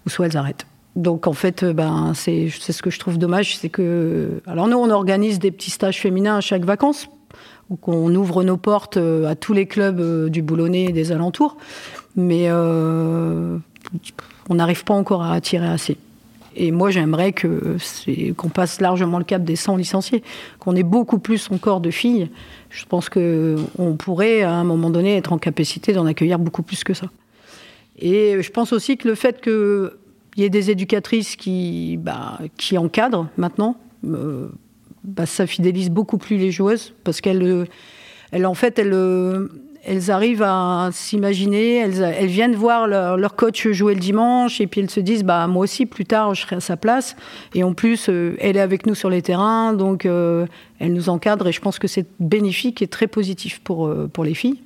ou soit elles arrêtent. Donc en fait, ben, c'est ce que je trouve dommage, c'est que... Alors nous, on organise des petits stages féminins à chaque vacances, où on ouvre nos portes euh, à tous les clubs euh, du Boulonnais et des alentours. Mais on n'arrive pas encore à attirer assez. Et moi, j'aimerais que qu'on passe largement le cap des 100 licenciés, qu'on ait beaucoup plus encore de filles. Je pense qu'on pourrait, à un moment donné, être en capacité d'en accueillir beaucoup plus que ça. Et je pense aussi que le fait qu'il y ait des éducatrices qui, bah, qui encadrent maintenant, euh, bah, ça fidélise beaucoup plus les joueuses, parce qu'elles, en fait, elles elles arrivent à s'imaginer, elles, viennent voir leur, coach jouer le dimanche et puis elles se disent bah moi aussi plus tard je serai à sa place et en plus euh, elle est avec nous sur les terrains donc euh, elle nous encadre et je pense que c'est bénéfique et très positif pour euh, pour les filles.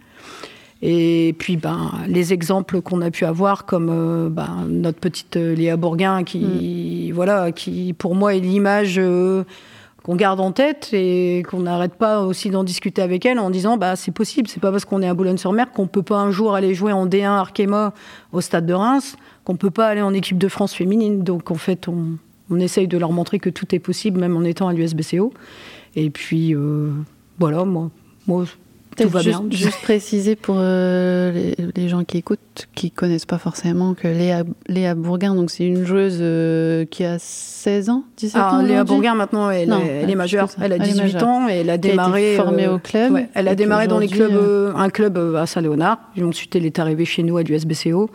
Et puis ben les exemples qu'on a pu avoir comme ben, notre petite Léa Bourguin qui mm. voilà qui pour moi est l'image qu'on garde en tête et qu'on n'arrête pas aussi d'en discuter avec elle en disant bah c'est possible, c'est pas parce qu'on est à Boulogne-sur-Mer qu'on peut pas un jour aller jouer en D1 Arkema au stade de Reims qu'on peut pas aller en équipe de France féminine. Donc en fait on, on essaye de leur montrer que tout est possible même en étant à l'USBCO. Et puis euh, voilà moi moi tout va juste, bien. Juste préciser pour euh, les, gens qui écoutent, qui connaissent pas forcément que Léa, Léa Bourguin, donc c'est une joueuse euh, qui a 16 ans, 17 ah, ans. Léa Bourguin maintenant, elle, est majeure. Elle a 18 ans et elle a démarré. formée euh, au club. elle a démarré dans les clubs, un club à Saint-Léonard. Ensuite, elle est arrivée chez nous à l'USBCO.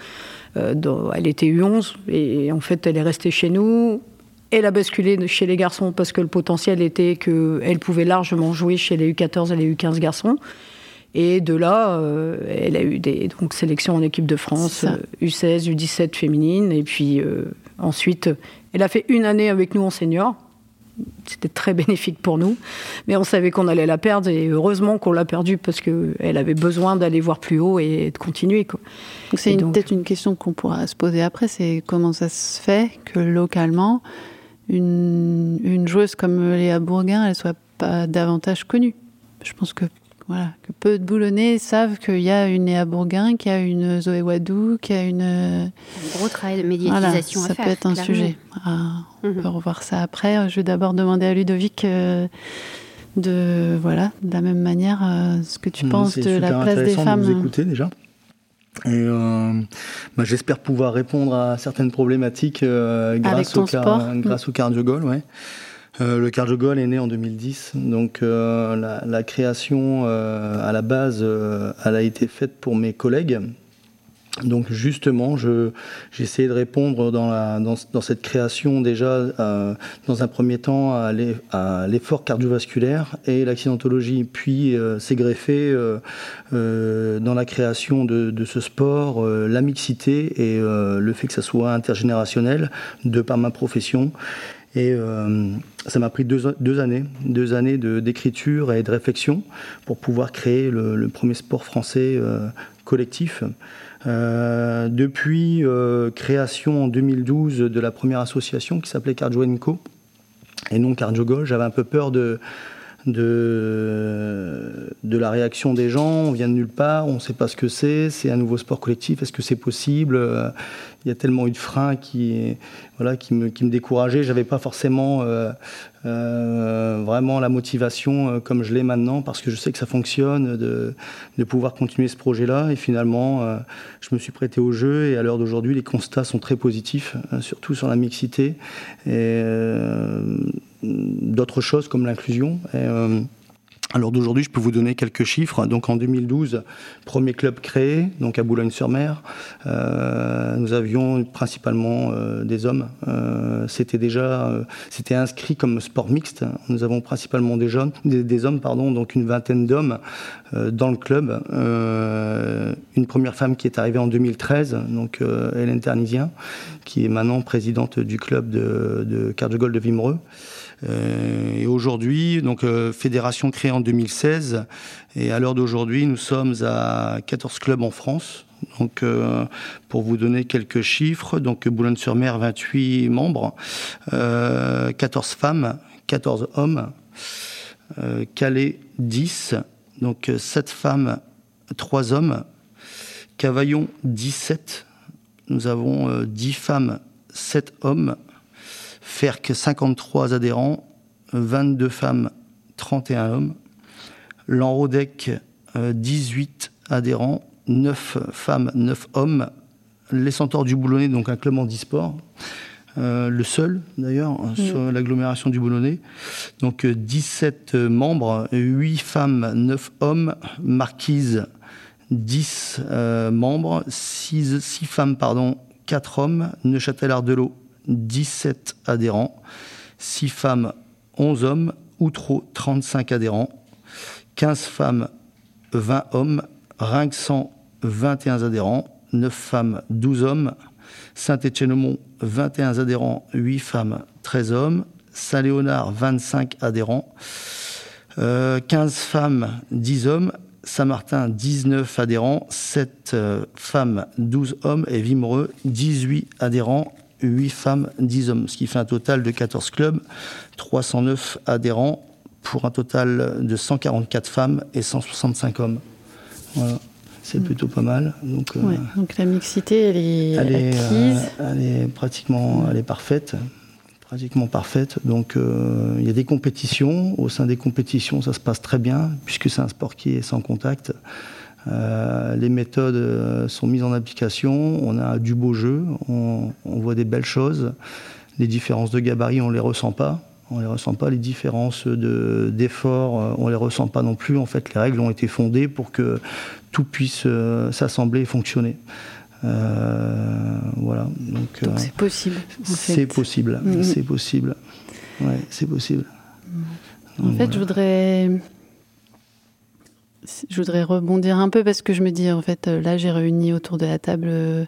elle était U11 et en fait, elle est restée chez nous. Elle a basculé chez les garçons parce que le potentiel était qu'elle pouvait largement jouer chez les U14 et les U15 garçons. Et de là, euh, elle a eu des donc, sélections en équipe de France, U16, U17 féminine. Et puis euh, ensuite, elle a fait une année avec nous en senior. C'était très *laughs* bénéfique pour nous. Mais on savait qu'on allait la perdre. Et heureusement qu'on l'a perdue parce qu'elle avait besoin d'aller voir plus haut et de continuer. Quoi. Donc c'est peut-être une question qu'on pourra se poser après. C'est comment ça se fait que localement, une, une joueuse comme Léa Bourguin, elle soit pas davantage connue? Je pense que voilà, que peu de Boulonnais savent qu'il y a une Léa Bourguin, qu'il y a une Zoé Wadou, qu'il y a une. Un gros travail de médiatisation à faire. Ça peut être un sujet. Ah, on mhm. peut revoir ça après. Je vais d'abord demander à Ludovic euh, de, voilà, de la même manière, euh, ce que tu penses de la place des femmes. De vous écouter déjà. Et euh, bah, j'espère pouvoir répondre à certaines problématiques grâce, au grâce au cardio-goal. Ouais. Euh, le Cardio Goal est né en 2010, donc euh, la, la, création euh, à la base, elle a été faite pour mes collègues Donc justement, j'ai essayé de répondre dans, la, dans, dans cette création déjà, euh, dans un premier temps, à l'effort cardiovasculaire et l'accidentologie, puis euh, s'est greffé euh, euh, dans la création de, de ce sport, euh, la mixité et le fait que ça soit intergénérationnel, de par ma profession. Et ça m'a pris deux, années, deux années d'écriture et de réflexion pour pouvoir créer le, premier sport français collectif. Euh, depuis euh, création en 2012 de la première association qui s'appelait Cardio Co et non Cardio j'avais un peu peur de, de, de la réaction des gens. On vient de nulle part, on ne sait pas ce que c'est, c'est un nouveau sport collectif, est-ce que c'est possible? Il y a tellement eu de freins qui, voilà, qui, me, qui me décourageaient. Je n'avais pas forcément euh, euh, vraiment la motivation euh, comme je l'ai maintenant, parce que je sais que ça fonctionne, de, pouvoir continuer ce projet-là. Et finalement, je me suis prêté au jeu, et à l'heure d'aujourd'hui, les constats sont très positifs, surtout sur la mixité. Et d'autres choses comme l'inclusion. Alors d'aujourd'hui, je peux vous donner quelques chiffres. Donc en 2012, premier club créé, donc à Boulogne-sur-Mer. Euh, nous avions principalement euh, des hommes. Euh, c'était déjà, c'était inscrit comme sport mixte. Nous avons principalement des jeunes, des, hommes, pardon, donc une vingtaine d'hommes dans le club. une première femme qui est arrivée en 2013, donc Hélène Ternisien, qui est maintenant présidente du club de, de Cardio de Vimereux. Euh, et aujourd'hui, donc euh, fédération créée en 2016, et à l'heure d'aujourd'hui, nous sommes à 14 clubs en France. Donc, euh, pour vous donner quelques chiffres, donc Boulogne-sur-Mer, 28 membres, euh, 14 femmes, 14 hommes, Calais, 10, donc 7 femmes, 3 hommes, Cavaillon, 17, nous avons 10 femmes, 7 hommes, FERC 53 adhérents, 22 femmes, 31 hommes. L'Enrodec 18 adhérents, 9 femmes, 9 hommes. Les Centaures du Boulonnais, donc un club en e-sport. Euh, le seul d'ailleurs sur l'agglomération du Boulonnais. Donc 17 membres, 8 femmes, 9 hommes, Marquise 10 euh, membres, 6, 6, femmes, pardon, 4 hommes, Neuchâtel-Ardelot 17 adhérents, 6 femmes, 11 hommes, Outreau 35 adhérents, 15 femmes, 20 hommes, Rinxan 21 adhérents, 9 femmes, 12 hommes, Saint-Étienne-au-Mont 21 adhérents, 8 femmes, 13 hommes, Saint-Léonard 25 adhérents, euh, 15 femmes, 10 hommes, Saint-Martin 19 adhérents, 7 euh, femmes, 12 hommes et Vimereux 18 adhérents 8 femmes, 10 hommes, ce qui fait un total de 14 clubs, 309 adhérents, pour un total de 144 femmes et 165 hommes. Voilà. C'est mm. plutôt pas mal. Donc, euh, donc la mixité, elle est, elle est acquise. Euh, elle est pratiquement elle est parfaite. Pratiquement parfaite. Donc euh, il y a des compétitions. Au sein des compétitions, ça se passe très bien, puisque c'est un sport qui est sans contact. Euh, les méthodes euh, sont mises en application, on a du beau jeu, on, on voit des belles choses. Les différences de gabarit, on les ressent pas. On les ressent pas. Les différences d'efforts, de, on les ressent pas non plus. En fait, les règles ont été fondées pour que tout puisse euh, s'assembler et fonctionner. Euh, voilà. Donc c'est possible. C'est possible. C'est possible. Ouais, c'est possible. En fait, voilà. je voudrais je voudrais rebondir un peu parce que je me dis, en fait, là, j'ai réuni autour de la table euh,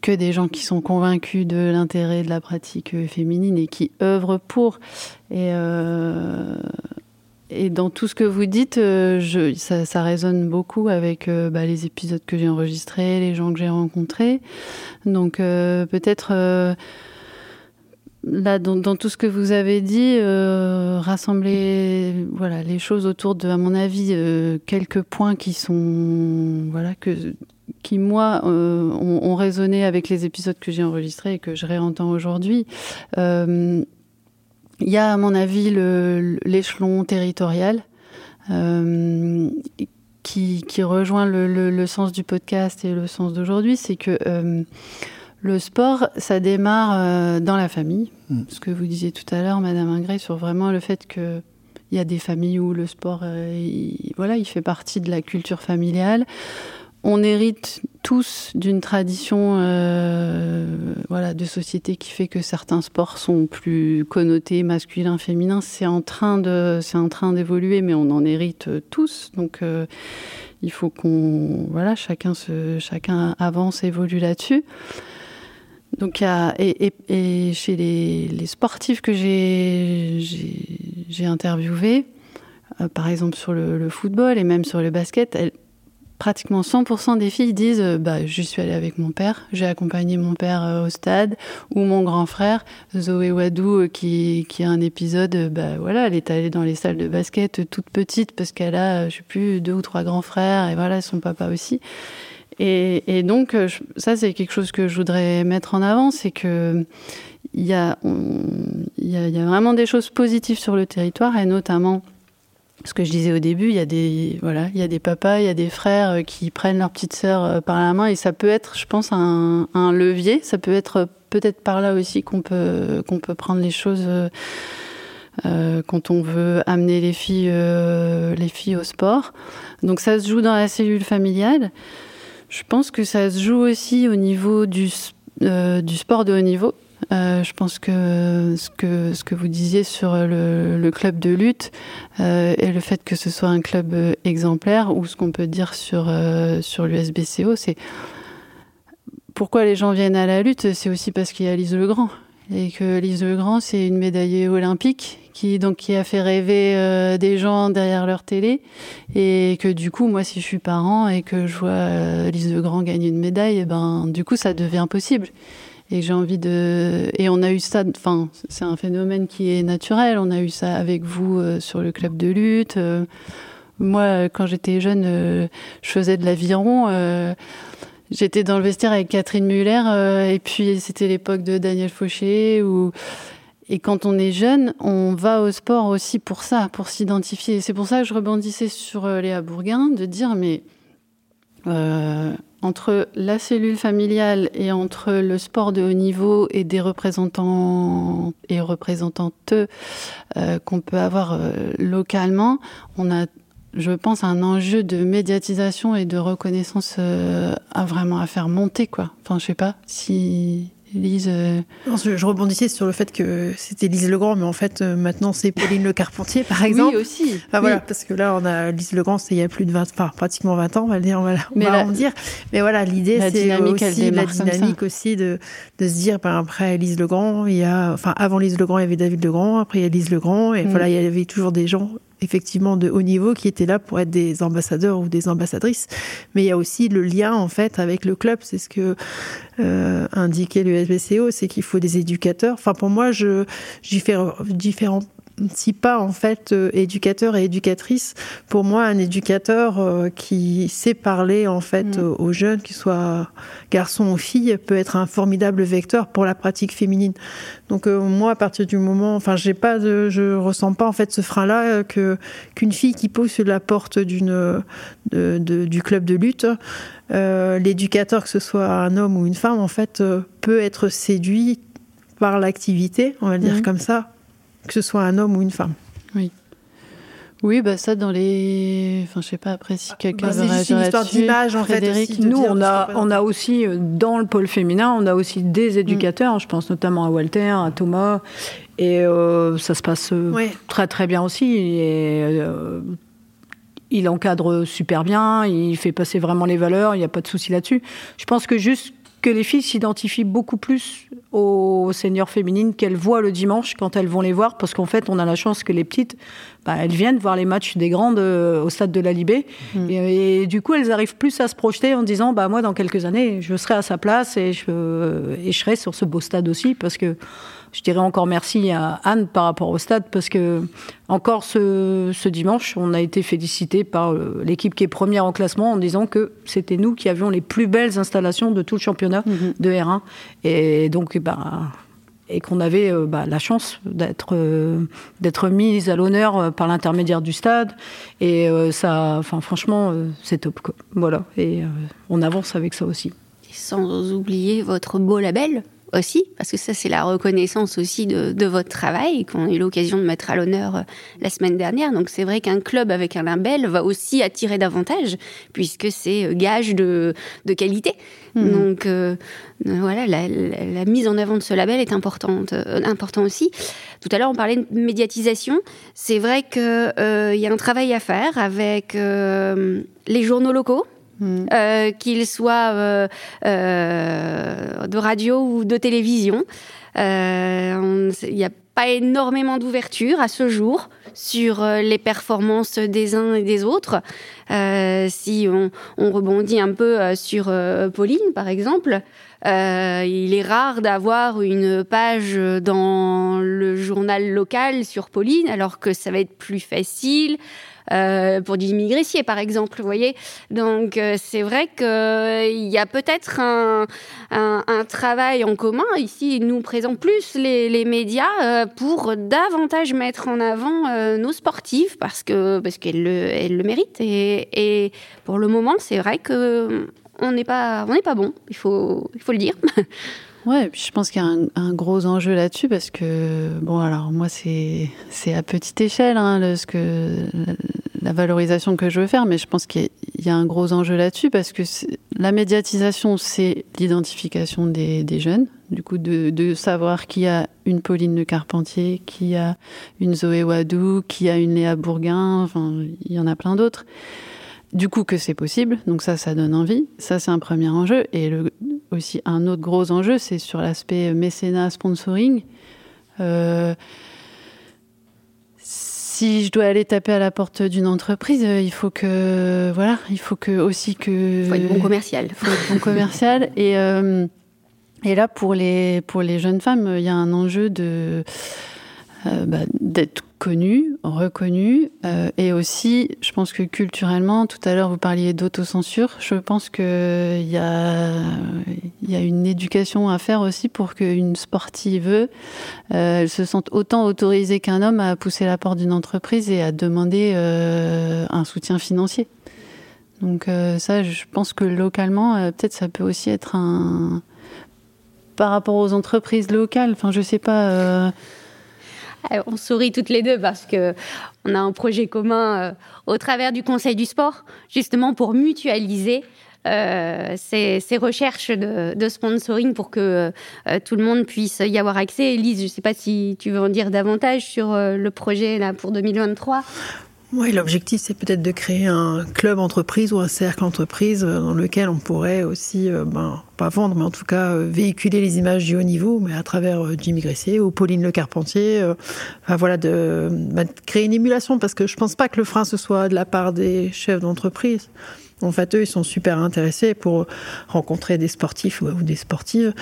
que des gens qui sont convaincus de l'intérêt de la pratique féminine et qui œuvrent pour. Et, euh, et dans tout ce que vous dites, euh, ça, résonne beaucoup avec euh, bah, les épisodes que j'ai enregistrés, les gens que j'ai rencontrés. Donc euh, peut-être là, dans, dans, tout ce que vous avez dit, euh, rassembler voilà, les choses autour de, à mon avis, euh, quelques points qui sont, voilà, que, qui, moi, euh, ont, résonné avec les épisodes que j'ai enregistrés et que je réentends aujourd'hui. Il y a, à mon avis, l'échelon territorial. Qui, qui, rejoint le, sens du podcast et le sens d'aujourd'hui, c'est que le sport, ça démarre dans la famille. Mm. Ce que vous disiez tout à l'heure, Madame Ingré, sur vraiment le fait que il y a des familles où le sport, euh, il, voilà, il fait partie de la culture familiale. on hérite tous d'une tradition euh, voilà, de société qui fait que certains sports sont plus connotés masculins, féminins. C'est en train de, c'est en train d'évoluer, mais on en hérite tous. Donc, euh, il faut qu'on, voilà, chacun chacun avance, évolue là-dessus. Donc, et, chez les, sportifs que j'ai, interviewés, euh, par exemple sur le, football et même sur le basket, pratiquement 100% des filles disent euh, bah, Je suis allée avec mon père, j'ai accompagné mon père euh, au stade, ou mon grand frère, Zoé Wadou, euh, qui, qui a un épisode, bah, voilà, elle est allée dans les salles de basket toute petite parce qu'elle a, je sais plus, deux ou trois grands frères, et voilà, son papa aussi. Et, donc, ça, c'est quelque chose que je voudrais mettre en avant c'est que. Il y, a, y a, vraiment des choses positives sur le territoire et notamment ce que je disais au début, il y a des voilà, il y a des papas, il y a des frères euh, qui prennent leur petite sœur euh, par la main et ça peut être, je pense, un, levier. Ça peut être peut-être par là aussi qu'on peut qu'on peut prendre les choses euh, quand on veut amener les filles les filles au sport. Donc ça se joue dans la cellule familiale. Je pense que ça se joue aussi au niveau du du sport de haut niveau. Euh, je pense que ce, que ce que vous disiez sur le, le club de lutte euh, et le fait que ce soit un club euh, exemplaire ou ce qu'on peut dire sur, euh, sur l'USBCO, c'est pourquoi les gens viennent à la lutte, c'est aussi parce qu'il y a Lise Legrand. Et que Lise Legrand, c'est une médaillée olympique qui, donc, qui a fait rêver euh, des gens derrière leur télé. Et que du coup, moi, si je suis parent et que je vois euh, Lise Legrand gagner une médaille, eh ben, du coup, ça devient possible. Et j'ai envie de. Et on a eu ça. Enfin, c'est un phénomène qui est naturel. On a eu ça avec vous euh, sur le club de lutte. Euh, moi, quand j'étais jeune, je faisais de l'aviron. Euh, J'étais dans le vestiaire avec Catherine Muller. Euh, et puis, c'était l'époque de Daniel Fauché. Et quand on est jeune, on va au sport aussi pour ça, pour s'identifier. C'est pour ça que je rebondissais sur Léa Bourguin, de dire mais entre la cellule familiale et entre le sport de haut niveau et des représentants et représentantes euh, qu'on peut avoir euh, localement, on a, je pense, un enjeu de médiatisation et de reconnaissance euh, à vraiment à faire monter, quoi. Enfin, je sais pas si Lise. Euh... Je, rebondissais sur le fait que c'était Lise Legrand, mais en fait, euh, maintenant, c'est Pauline Le Carpentier, par exemple. Oui, aussi. Enfin, Voilà, parce que là, on a Lise Legrand, c'est il y a plus de 20, enfin, pratiquement 20 ans, on va le dire, on va, on mais va la, en dire. Mais voilà, l'idée, c'est aussi la dynamique aussi de, de se dire, ben, après Lise Legrand, il y a, enfin, avant Lise Legrand, il y avait David Legrand, après il y a Lise Legrand, et mm. voilà, il y avait toujours des gens effectivement de haut niveau qui étaient là pour être des ambassadeurs ou des ambassadrices. Mais il y a aussi le lien en fait avec le club. C'est ce que euh, indiquait le SBCO, c'est qu'il faut des éducateurs. Enfin pour moi, je j'y fais différents si pas en fait euh, éducateur et éducatrice. Pour moi, un éducateur euh, qui sait parler en fait mmh. aux jeunes, qu'ils soient garçons ou filles, peut être un formidable vecteur pour la pratique féminine. Donc euh, moi, à partir du moment, enfin, j'ai pas, de, je ressens pas en fait ce frein-là euh, que qu'une fille qui pousse la porte d'une de, de, du club de lutte, euh, l'éducateur, que ce soit un homme ou une femme, en fait, euh, peut être séduit par l'activité, on va le dire mmh. comme ça, que ce soit un homme ou une femme. Oui. Oui, bah ça dans les, enfin je sais pas après si quelqu'un bah, veut réagir là-dessus. d'image en Frédéric. fait. Aussi, Nous on a on a aussi euh, dans le pôle féminin, on a aussi des éducateurs. Mm. Je pense notamment à Walter, à Thomas, et euh, ça se passe euh, ouais. très très bien aussi. Et, euh, il encadre super bien, il fait passer vraiment les valeurs, il n'y a pas de souci là-dessus. Je pense que juste que les filles s'identifient beaucoup plus aux seniors féminines qu'elles voient le dimanche quand elles vont les voir, parce qu'en fait, on a la chance que les petites, bah, elles viennent voir les matchs des grandes euh, au stade de la Libé, mmh. et, et, du coup, elles arrivent plus à se projeter en disant, bah moi, dans quelques années, je serai à sa place et je, et je serai sur ce beau stade aussi, parce que je dirais encore merci à Anne par rapport au stade parce que encore ce, ce dimanche, on a été félicité par euh, l'équipe qui est première en classement en disant que c'était nous qui avions les plus belles installations de tout le championnat mmh. de R1 et donc bah, et qu'on avait euh, bah, la chance d'être euh, d'être mise à l'honneur euh, par l'intermédiaire du stade. Et ça enfin franchement c'est top quoi. voilà. Et on avance avec ça aussi. Et sans oublier votre beau label aussi, parce que ça c'est la reconnaissance aussi de, votre travail qu'on a eu l'occasion de mettre à l'honneur euh, la semaine dernière. Donc c'est vrai qu'un club avec un label va aussi attirer davantage, puisque c'est euh, gage de, qualité. Mmh. Donc voilà, la, mise en avant de ce label est importante, important aussi. Tout à l'heure on parlait de médiatisation. C'est vrai qu'il y a un travail à faire avec les journaux locaux Mm. Euh, qu'il soit euh, euh, de radio ou de télévision. Il n'y a pas énormément d'ouverture à ce jour sur les performances des uns et des autres. si on, rebondit un peu sur Pauline, par exemple, il est rare d'avoir une page dans le journal local sur Pauline, alors que ça va être plus facile. Euh, pour du Gressier, par exemple, vous voyez. Donc, euh, c'est vrai qu'il euh, y a peut-être un, travail en commun. Ici, nous présentons plus les, médias pour davantage mettre en avant nos sportifs parce que parce qu'elles le, méritent. Et, pour le moment, c'est vrai que on n'est pas pas bon. Il faut il faut le dire. *laughs* Ouais, je pense qu'il y a un, gros enjeu là-dessus parce que, bon, alors moi, c'est, à petite échelle hein, ce que, la valorisation que je veux faire, mais je pense qu'il y a un gros enjeu là-dessus parce que la médiatisation, c'est l'identification des, jeunes, du coup, de, savoir qui a une Pauline de Carpentier, qui a une Zoé Wadou, qui a une Léa Bourguin, enfin, il y en a plein d'autres du coup que c'est possible. Donc ça, ça donne envie. Ça, c'est un premier enjeu. Et le, aussi un autre gros enjeu, c'est sur l'aspect mécénat, sponsoring. Euh, si je dois aller taper à la porte d'une entreprise, euh, il faut que voilà, il faut que aussi que. Il faut être bon commercial. Faut être bon commercial *laughs* et euh, et là pour les pour les jeunes femmes, il y a un enjeu de euh, bah, d'être connu, reconnu, euh, et aussi, je pense que culturellement, tout à l'heure vous parliez d'autocensure, je pense qu'il y a, une éducation à faire aussi pour qu'une sportive euh, se sente autant autorisée qu'un homme à pousser la porte d'une entreprise et à demander euh, un soutien financier. Donc ça, je pense que localement, peut-être ça peut aussi être un... Par rapport aux entreprises locales, enfin je sais pas on sourit toutes les deux parce que on a un projet commun euh, au travers du Conseil du sport, justement pour mutualiser euh, ces, recherches de, sponsoring pour que tout le monde puisse y avoir accès. Elise, je ne sais pas si tu veux en dire davantage sur le projet là pour 2023. Oui, l'objectif, c'est peut-être de créer un club entreprise ou un cercle entreprise euh, dans lequel on pourrait aussi, euh, ben, pas vendre, mais en tout cas euh, véhiculer les images du haut niveau, mais à travers Jimmy Gressier ou Pauline Le Carpentier. enfin, voilà, de, ben, créer une émulation, parce que je pense pas que le frein, ce soit de la part des chefs d'entreprise. En fait, eux, ils sont super intéressés pour rencontrer des sportifs ou, des sportives.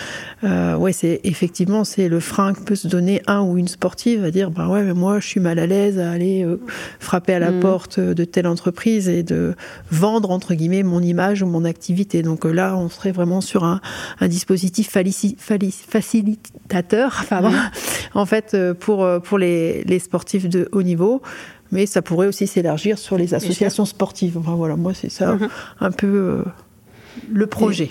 Euh, ouais, c'est effectivement c'est le frein que peut se donner un ou une sportive à dire bah ouais, mais moi je suis mal à l'aise à aller euh, frapper à la mm. porte de telle entreprise et de vendre entre guillemets mon image ou mon activité. Donc euh, là, on serait vraiment sur un, dispositif facilitateur, *laughs* en fait, euh, pour pour les, les sportifs de haut niveau mais ça pourrait aussi s'élargir sur les associations sportives. Enfin voilà, moi c'est ça mhm. un peu euh, le projet.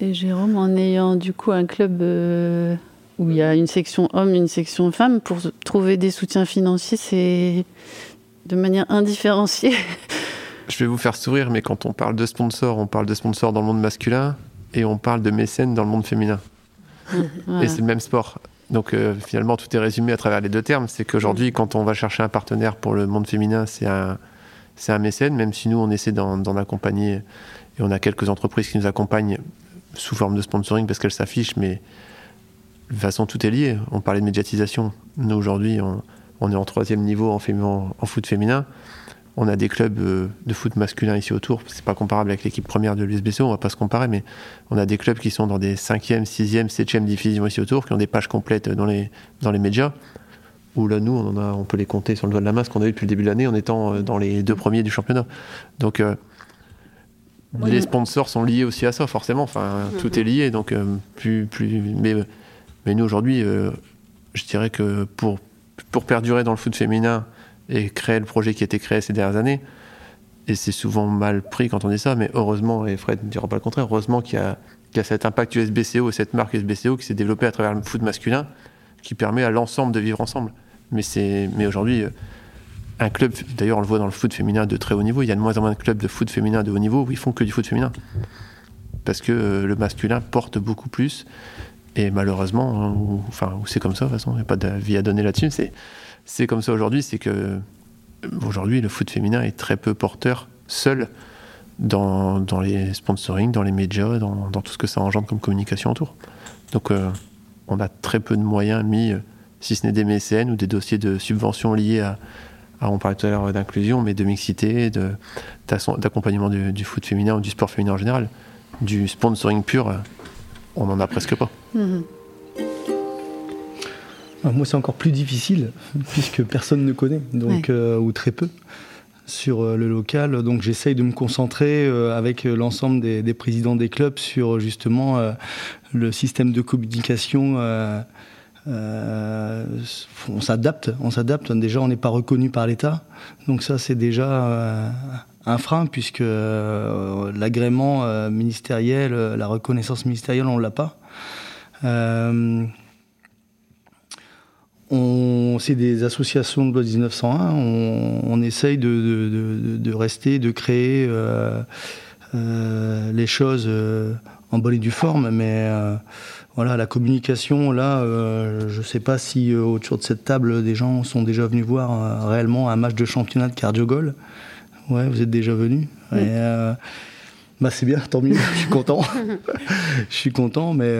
Et, Jérôme, en ayant du coup un club euh, où il y a une section homme, une section femme, pour trouver des soutiens financiers, c'est de manière indifférenciée. Je vais vous faire sourire, mais quand on parle de sponsors, on parle de sponsors dans le monde masculin et on parle de mécènes dans le monde féminin. *laughs* Et c'est le même sport. Donc euh, finalement, tout est résumé à travers les deux termes. C'est qu'aujourd'hui, quand on va chercher un partenaire pour le monde féminin, c'est un, c'est un mécène, même si nous, on essaie d'en, accompagner. Et on a quelques entreprises qui nous accompagnent sous forme de sponsoring parce qu'elles s'affichent, mais de toute façon, tout est lié. On parlait de médiatisation. Nous, aujourd'hui, on, on est en troisième niveau en, en foot féminin. On a des clubs euh, de foot masculin ici autour. C'est pas comparable avec l'équipe première de l'USBC, on va pas se comparer, mais on a des clubs qui sont dans des 5e, 6e, 7e divisions ici autour, qui ont des pages complètes dans les, dans les médias. Où là, nous, on, a, on peut les compter sur le doigt de la main, ce qu'on a eu depuis le début de l'année en étant euh, dans les deux premiers du championnat. Donc, euh, les sponsors sont liés aussi à ça, forcément. Enfin, mm-hmm. tout est lié. Donc, plus, plus, mais, mais nous, aujourd'hui, je dirais que pour, pour perdurer dans le foot féminin, et créer le projet qui a été créé ces dernières années. Et c'est souvent mal pris quand on dit ça, mais heureusement, et Fred ne dira pas le contraire, heureusement qu'il y a y a cet impact USBCO, cette marque USBCO qui s'est développée à travers le foot masculin, qui permet à l'ensemble de vivre ensemble. Mais, mais aujourd'hui, un club, d'ailleurs on le voit dans le foot féminin de très haut niveau, il y a de moins en moins de clubs de foot féminin de haut niveau où ils font que du foot féminin. Parce que euh, le masculin porte beaucoup plus. Et malheureusement, hein, enfin, c'est comme ça, de toute façon, il n'y a pas d'avis à donner là-dessus. C'est comme ça aujourd'hui, c'est que euh, aujourd'hui, le foot féminin est très peu porteur, seul, dans, les sponsoring, dans les médias, dans, tout ce que ça engendre comme communication autour. Donc, euh, on a très peu de moyens mis, si ce n'est des mécènes ou des dossiers de subvention liés à, on parlait tout à l'heure d'inclusion, mais de mixité, d'accompagnement du, foot féminin ou du sport féminin en général. Du sponsoring pur, on n'en a presque pas. Mhm. Ah, moi, c'est encore plus difficile, *laughs* puisque personne ne connaît, donc, euh, ou très peu, sur euh, le local. Donc, j'essaye de me concentrer euh, avec l'ensemble des, des, présidents des clubs sur justement le système de communication on s'adapte, on s'adapte. Déjà, on n'est pas reconnu par l'État, donc ça c'est déjà un frein puisque l'agrément ministériel, la reconnaissance ministérielle, on l'a pas. C'est des associations de loi 1901. On, on essaye de, de, rester, de créer les choses en bonne et due forme, mais voilà, la communication, là, euh, je ne sais pas si euh, autour de cette table, des gens sont déjà venus voir euh, réellement un match de championnat de cardio-gol. Ouais, vous êtes déjà venus. bah c'est bien, tant mieux, je suis content. *laughs* je suis content, mais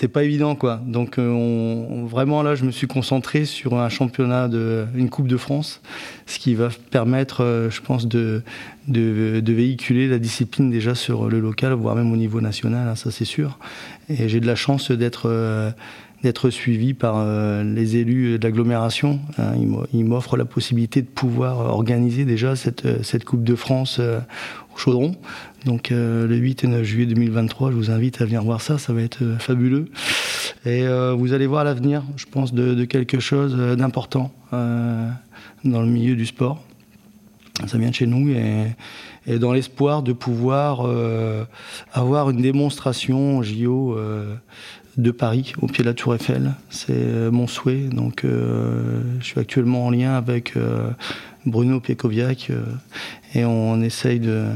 c'est pas évident quoi. Donc euh, on, vraiment là, je me suis concentré sur un championnat de une Coupe de France, ce qui va permettre, euh, je pense, de, de, véhiculer la discipline déjà sur le local, voire même au niveau national, hein, ça c'est sûr. Et j'ai de la chance d'être euh, d'être suivi par les élus de l'agglomération. Hein. Ils m'offrent la possibilité de pouvoir organiser déjà cette, cette Coupe de France au Chaudron. Donc euh, le 8 et 9 juillet 2023, je vous invite à venir voir ça, ça va être euh, fabuleux. Et euh, vous allez voir l'avenir, je pense, de, quelque chose d'important dans le milieu du sport. Ça vient de chez nous et, dans l'espoir de pouvoir avoir une démonstration JO de Paris, au pied de la Tour Eiffel. C'est mon souhait. Donc, je suis actuellement en lien avec Bruno Piekoviak et on essaye de,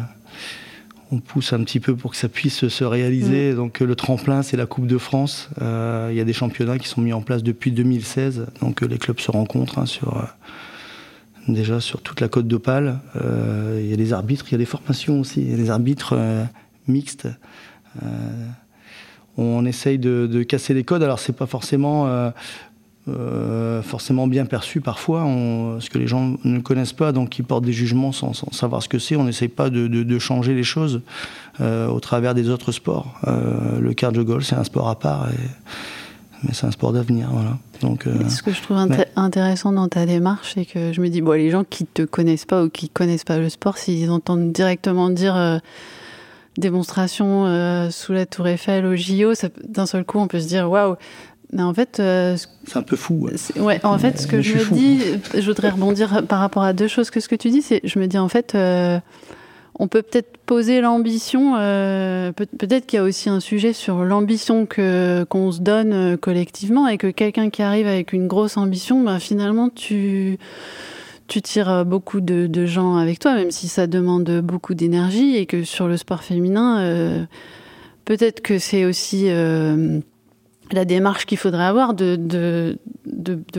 on pousse un petit peu pour que ça puisse se réaliser. Mm. Donc le tremplin, c'est la Coupe de France. Euh, il y a des championnats qui sont mis en place depuis 2016. Donc les clubs se rencontrent hein, sur euh, déjà sur toute la côte d'Opale. Euh, il y a des arbitres, il y a des formations aussi, il y a des arbitres mixtes. on essaye de, de, casser les codes. Alors c'est pas forcément euh, forcément bien perçu parfois, ce que les gens ne connaissent pas, donc ils portent des jugements sans, savoir ce que c'est. On n'essaye pas de, changer les choses euh, au travers des autres sports. Euh, le cardio golf, c'est un sport à part, mais c'est un sport d'avenir. Voilà. Donc, ce que je trouve intéressant dans ta démarche, c'est que je me dis, bon, les gens qui te connaissent pas ou qui connaissent pas le sport, s'ils entendent directement dire démonstration sous la Tour Eiffel au JO, d'un seul coup, on peut se dire, waouh en fait, euh, c'est un peu fou. Ouais. en fait, ce que je, me dis, je voudrais rebondir par rapport à deux choses que ce que tu dis, c'est, je me dis en fait, euh, on peut peut-être poser l'ambition. Euh, peut-être qu'il y a aussi un sujet sur l'ambition que qu'on se donne collectivement et que quelqu'un qui arrive avec une grosse ambition, ben, finalement, tu tu tires beaucoup de, de, gens avec toi, même si ça demande beaucoup d'énergie et que sur le sport féminin, peut-être que c'est aussi la démarche qu'il faudrait avoir de, de,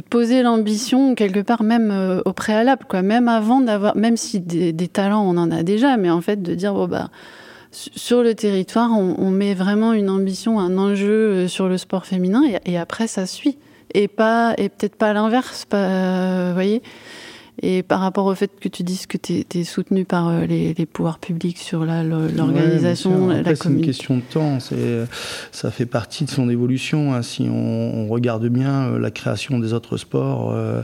poser l'ambition quelque part même euh, au préalable, quoi. Même avant d'avoir, même si des, talents on en a déjà, mais en fait de dire bon bah sur le territoire on, met vraiment une ambition, un enjeu euh, sur le sport féminin et, après ça suit et pas et peut-être pas l'inverse, pas, euh, voyez. Et par rapport au fait que tu dises que tu es, soutenu par euh, les, pouvoirs publics sur l'organisation, la, la C'est une question de temps. Ça fait partie de son évolution. Hein. Si on, regarde bien euh, la création des autres sports, euh,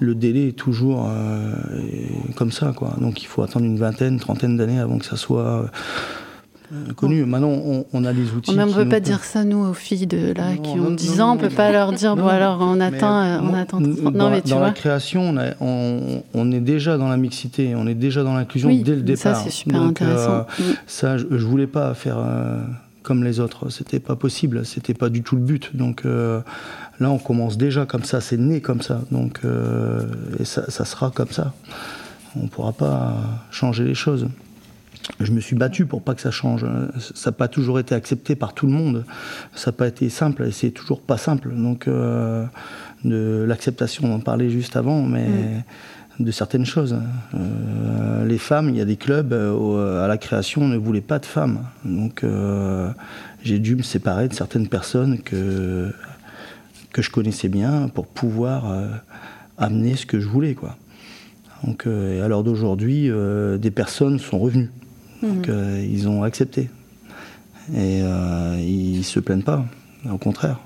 le délai est toujours comme ça. Quoi. Donc il faut attendre une vingtaine, trentaine d'années avant que ça soit connu. Maintenant, on, a des outils. on ne peut pas dire ça, nous, aux filles de là qui ont 10 ans. on ne peut pas leur dire, bon, alors on attend. on attend non, dans, mais tu dans la création, on, on, est déjà dans la mixité, on est déjà dans l'inclusion dès le départ. Ça, c'est super intéressant. Mm. Ça, je ne voulais pas faire. comme les autres, c'était pas possible, c'était pas du tout le but. Donc là, on commence déjà comme ça, c'est né comme ça, donc et ça, ça sera comme ça. On ne pourra pas changer les choses je me suis battu pour pas que ça change. Ça n'a pas toujours été accepté par tout le monde. Ça n'a pas été simple et c'est toujours pas simple. Donc, euh, de l'acceptation, on en parlait juste avant, mais mm. de certaines choses. Euh, les femmes, il y a des clubs euh, à la création, on ne voulait pas de femmes. Donc, j'ai dû me séparer de certaines personnes que, que je connaissais bien pour pouvoir amener ce que je voulais, quoi. Donc, à l'heure d'aujourd'hui, des personnes sont revenues. Donc mhm. euh, ils ont accepté. Et euh, ils se plaignent pas, au contraire.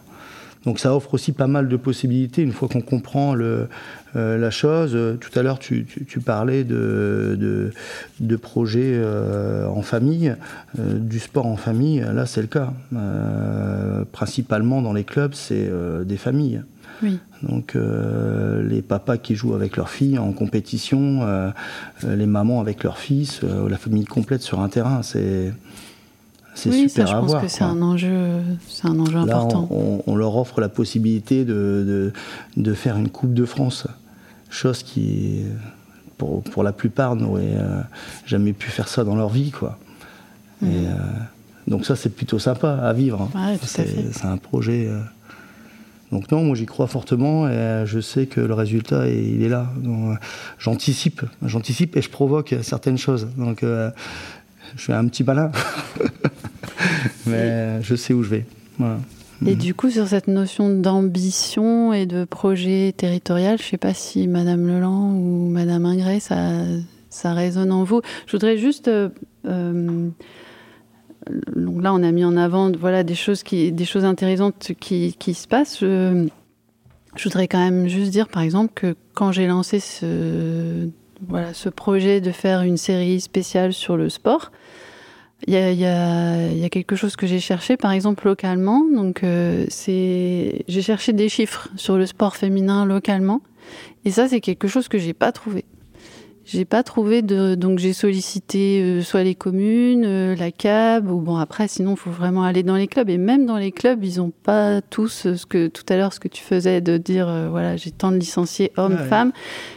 Donc ça offre aussi pas mal de possibilités une fois qu'on comprend le, euh, la chose. Tout à l'heure, tu, parlais de, de, projets en famille, du sport en famille. Là, c'est le cas. principalement dans les clubs, c'est des familles. Donc euh, les papas qui jouent avec leurs filles en compétition, euh, euh, les mamans avec leurs fils, la famille complète sur un terrain, c'est c'est oui, super ça, je pense que c'est un enjeu, c'est un enjeu important. On, leur offre la possibilité de, de, faire une Coupe de France, chose qui, pour, pour la plupart, n'auraient jamais pu faire ça dans leur vie, quoi. Et, mhm. donc ça, c'est plutôt sympa à vivre. Hein. c'est un projet. Donc non, moi j'y crois fortement et euh, je sais que le résultat il est là. Euh, j'anticipe, j'anticipe et je provoque certaines choses. Donc euh, je suis un petit malin, *laughs* mais je sais où je vais. Et mhm. du coup, sur cette notion d'ambition et de projet territorial, je ne sais pas si Madame Leland ou Madame Ingray, ça, ça résonne en vous. Je voudrais juste donc là, on a mis en avant voilà, des, choses qui, des choses intéressantes qui, qui se passent. Je, voudrais quand même juste dire, par exemple, que quand j'ai lancé ce, voilà, ce projet de faire une série spéciale sur le sport, il y y a, quelque chose que j'ai cherché, par exemple, localement. Donc, euh, c'est, j'ai cherché des chiffres sur le sport féminin localement. Et ça, c'est quelque chose que j'ai pas trouvé. J'ai pas trouvé de donc j'ai sollicité euh, soit les communes, euh, la CAB ou bon après sinon il faut vraiment aller dans les clubs. Et même dans les clubs ils ont pas tous ce que tout à l'heure ce que tu faisais de dire euh, voilà j'ai tant de licenciés hommes femmes.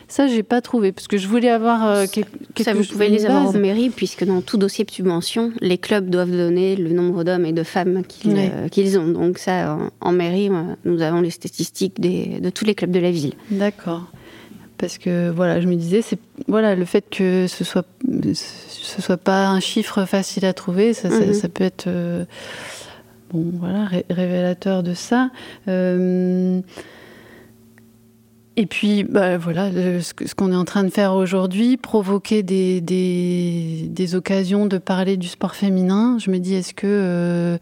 Ça j'ai pas trouvé parce que je voulais avoir quelque, ça vous pouvez les avoir en mairie puisque dans tout dossier de subvention les clubs doivent donner le nombre d'hommes et de femmes qu'ils ont. Donc ça en, en mairie nous avons les statistiques des, de tous les clubs de la ville. D'accord parce que voilà, je me disais, c'est voilà le fait que ce soit ce soit pas un chiffre facile à trouver, ça, ça, mhm. peut être euh, bon voilà révélateur de ça. Euh, et puis, bah, voilà, ce, qu'on est en train de faire aujourd'hui, provoquer des, des, des, occasions de parler du sport féminin. Je me dis, est-ce que euh,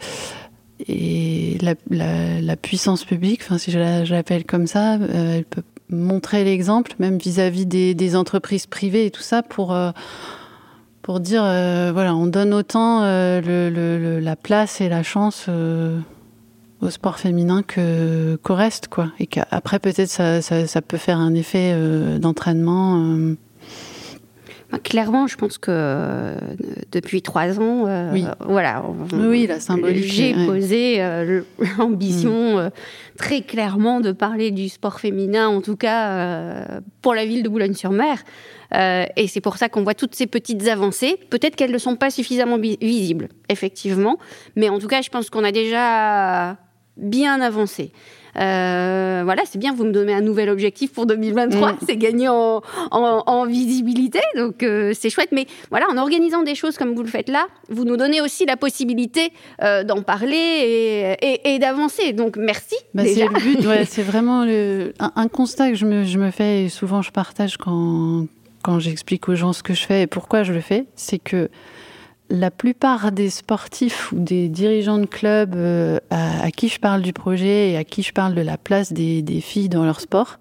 et la, la, la, puissance publique, enfin si je l'appelle comme ça, elle peut montrer l'exemple, même vis-à-vis des, entreprises privées et tout ça, pour, euh, dire, euh, voilà, on donne autant euh, la place et la chance au sport féminin que, qu'au reste, quoi. Et qu'après, peut-être, ça, peut faire un effet d'entraînement bah, clairement, je pense que euh, depuis trois ans, euh, voilà, oui, la symbolique, j'ai posé euh, l'ambition mm. très clairement de parler du sport féminin, en tout cas pour la ville de Boulogne-sur-Mer. et c'est pour ça qu'on voit toutes ces petites avancées. Peut-être qu'elles ne sont pas suffisamment visibles, effectivement, mais en tout cas, je pense qu'on a déjà bien avancé. Euh, voilà, c'est bien, vous me donnez un nouvel objectif pour 2023, mm. c'est gagner en, visibilité, donc euh, c'est chouette. Mais voilà, en organisant des choses comme vous le faites là, vous nous donnez aussi la possibilité euh, d'en parler et, d'avancer. Donc merci. Bah, c'est le but, *laughs* c'est vraiment un, constat que je me, je me, fais et souvent je partage quand, quand j'explique aux gens ce que je fais et pourquoi je le fais, c'est que la plupart des sportifs ou des dirigeants de clubs euh, à, qui je parle du projet et à qui je parle de la place des, filles dans leur sport,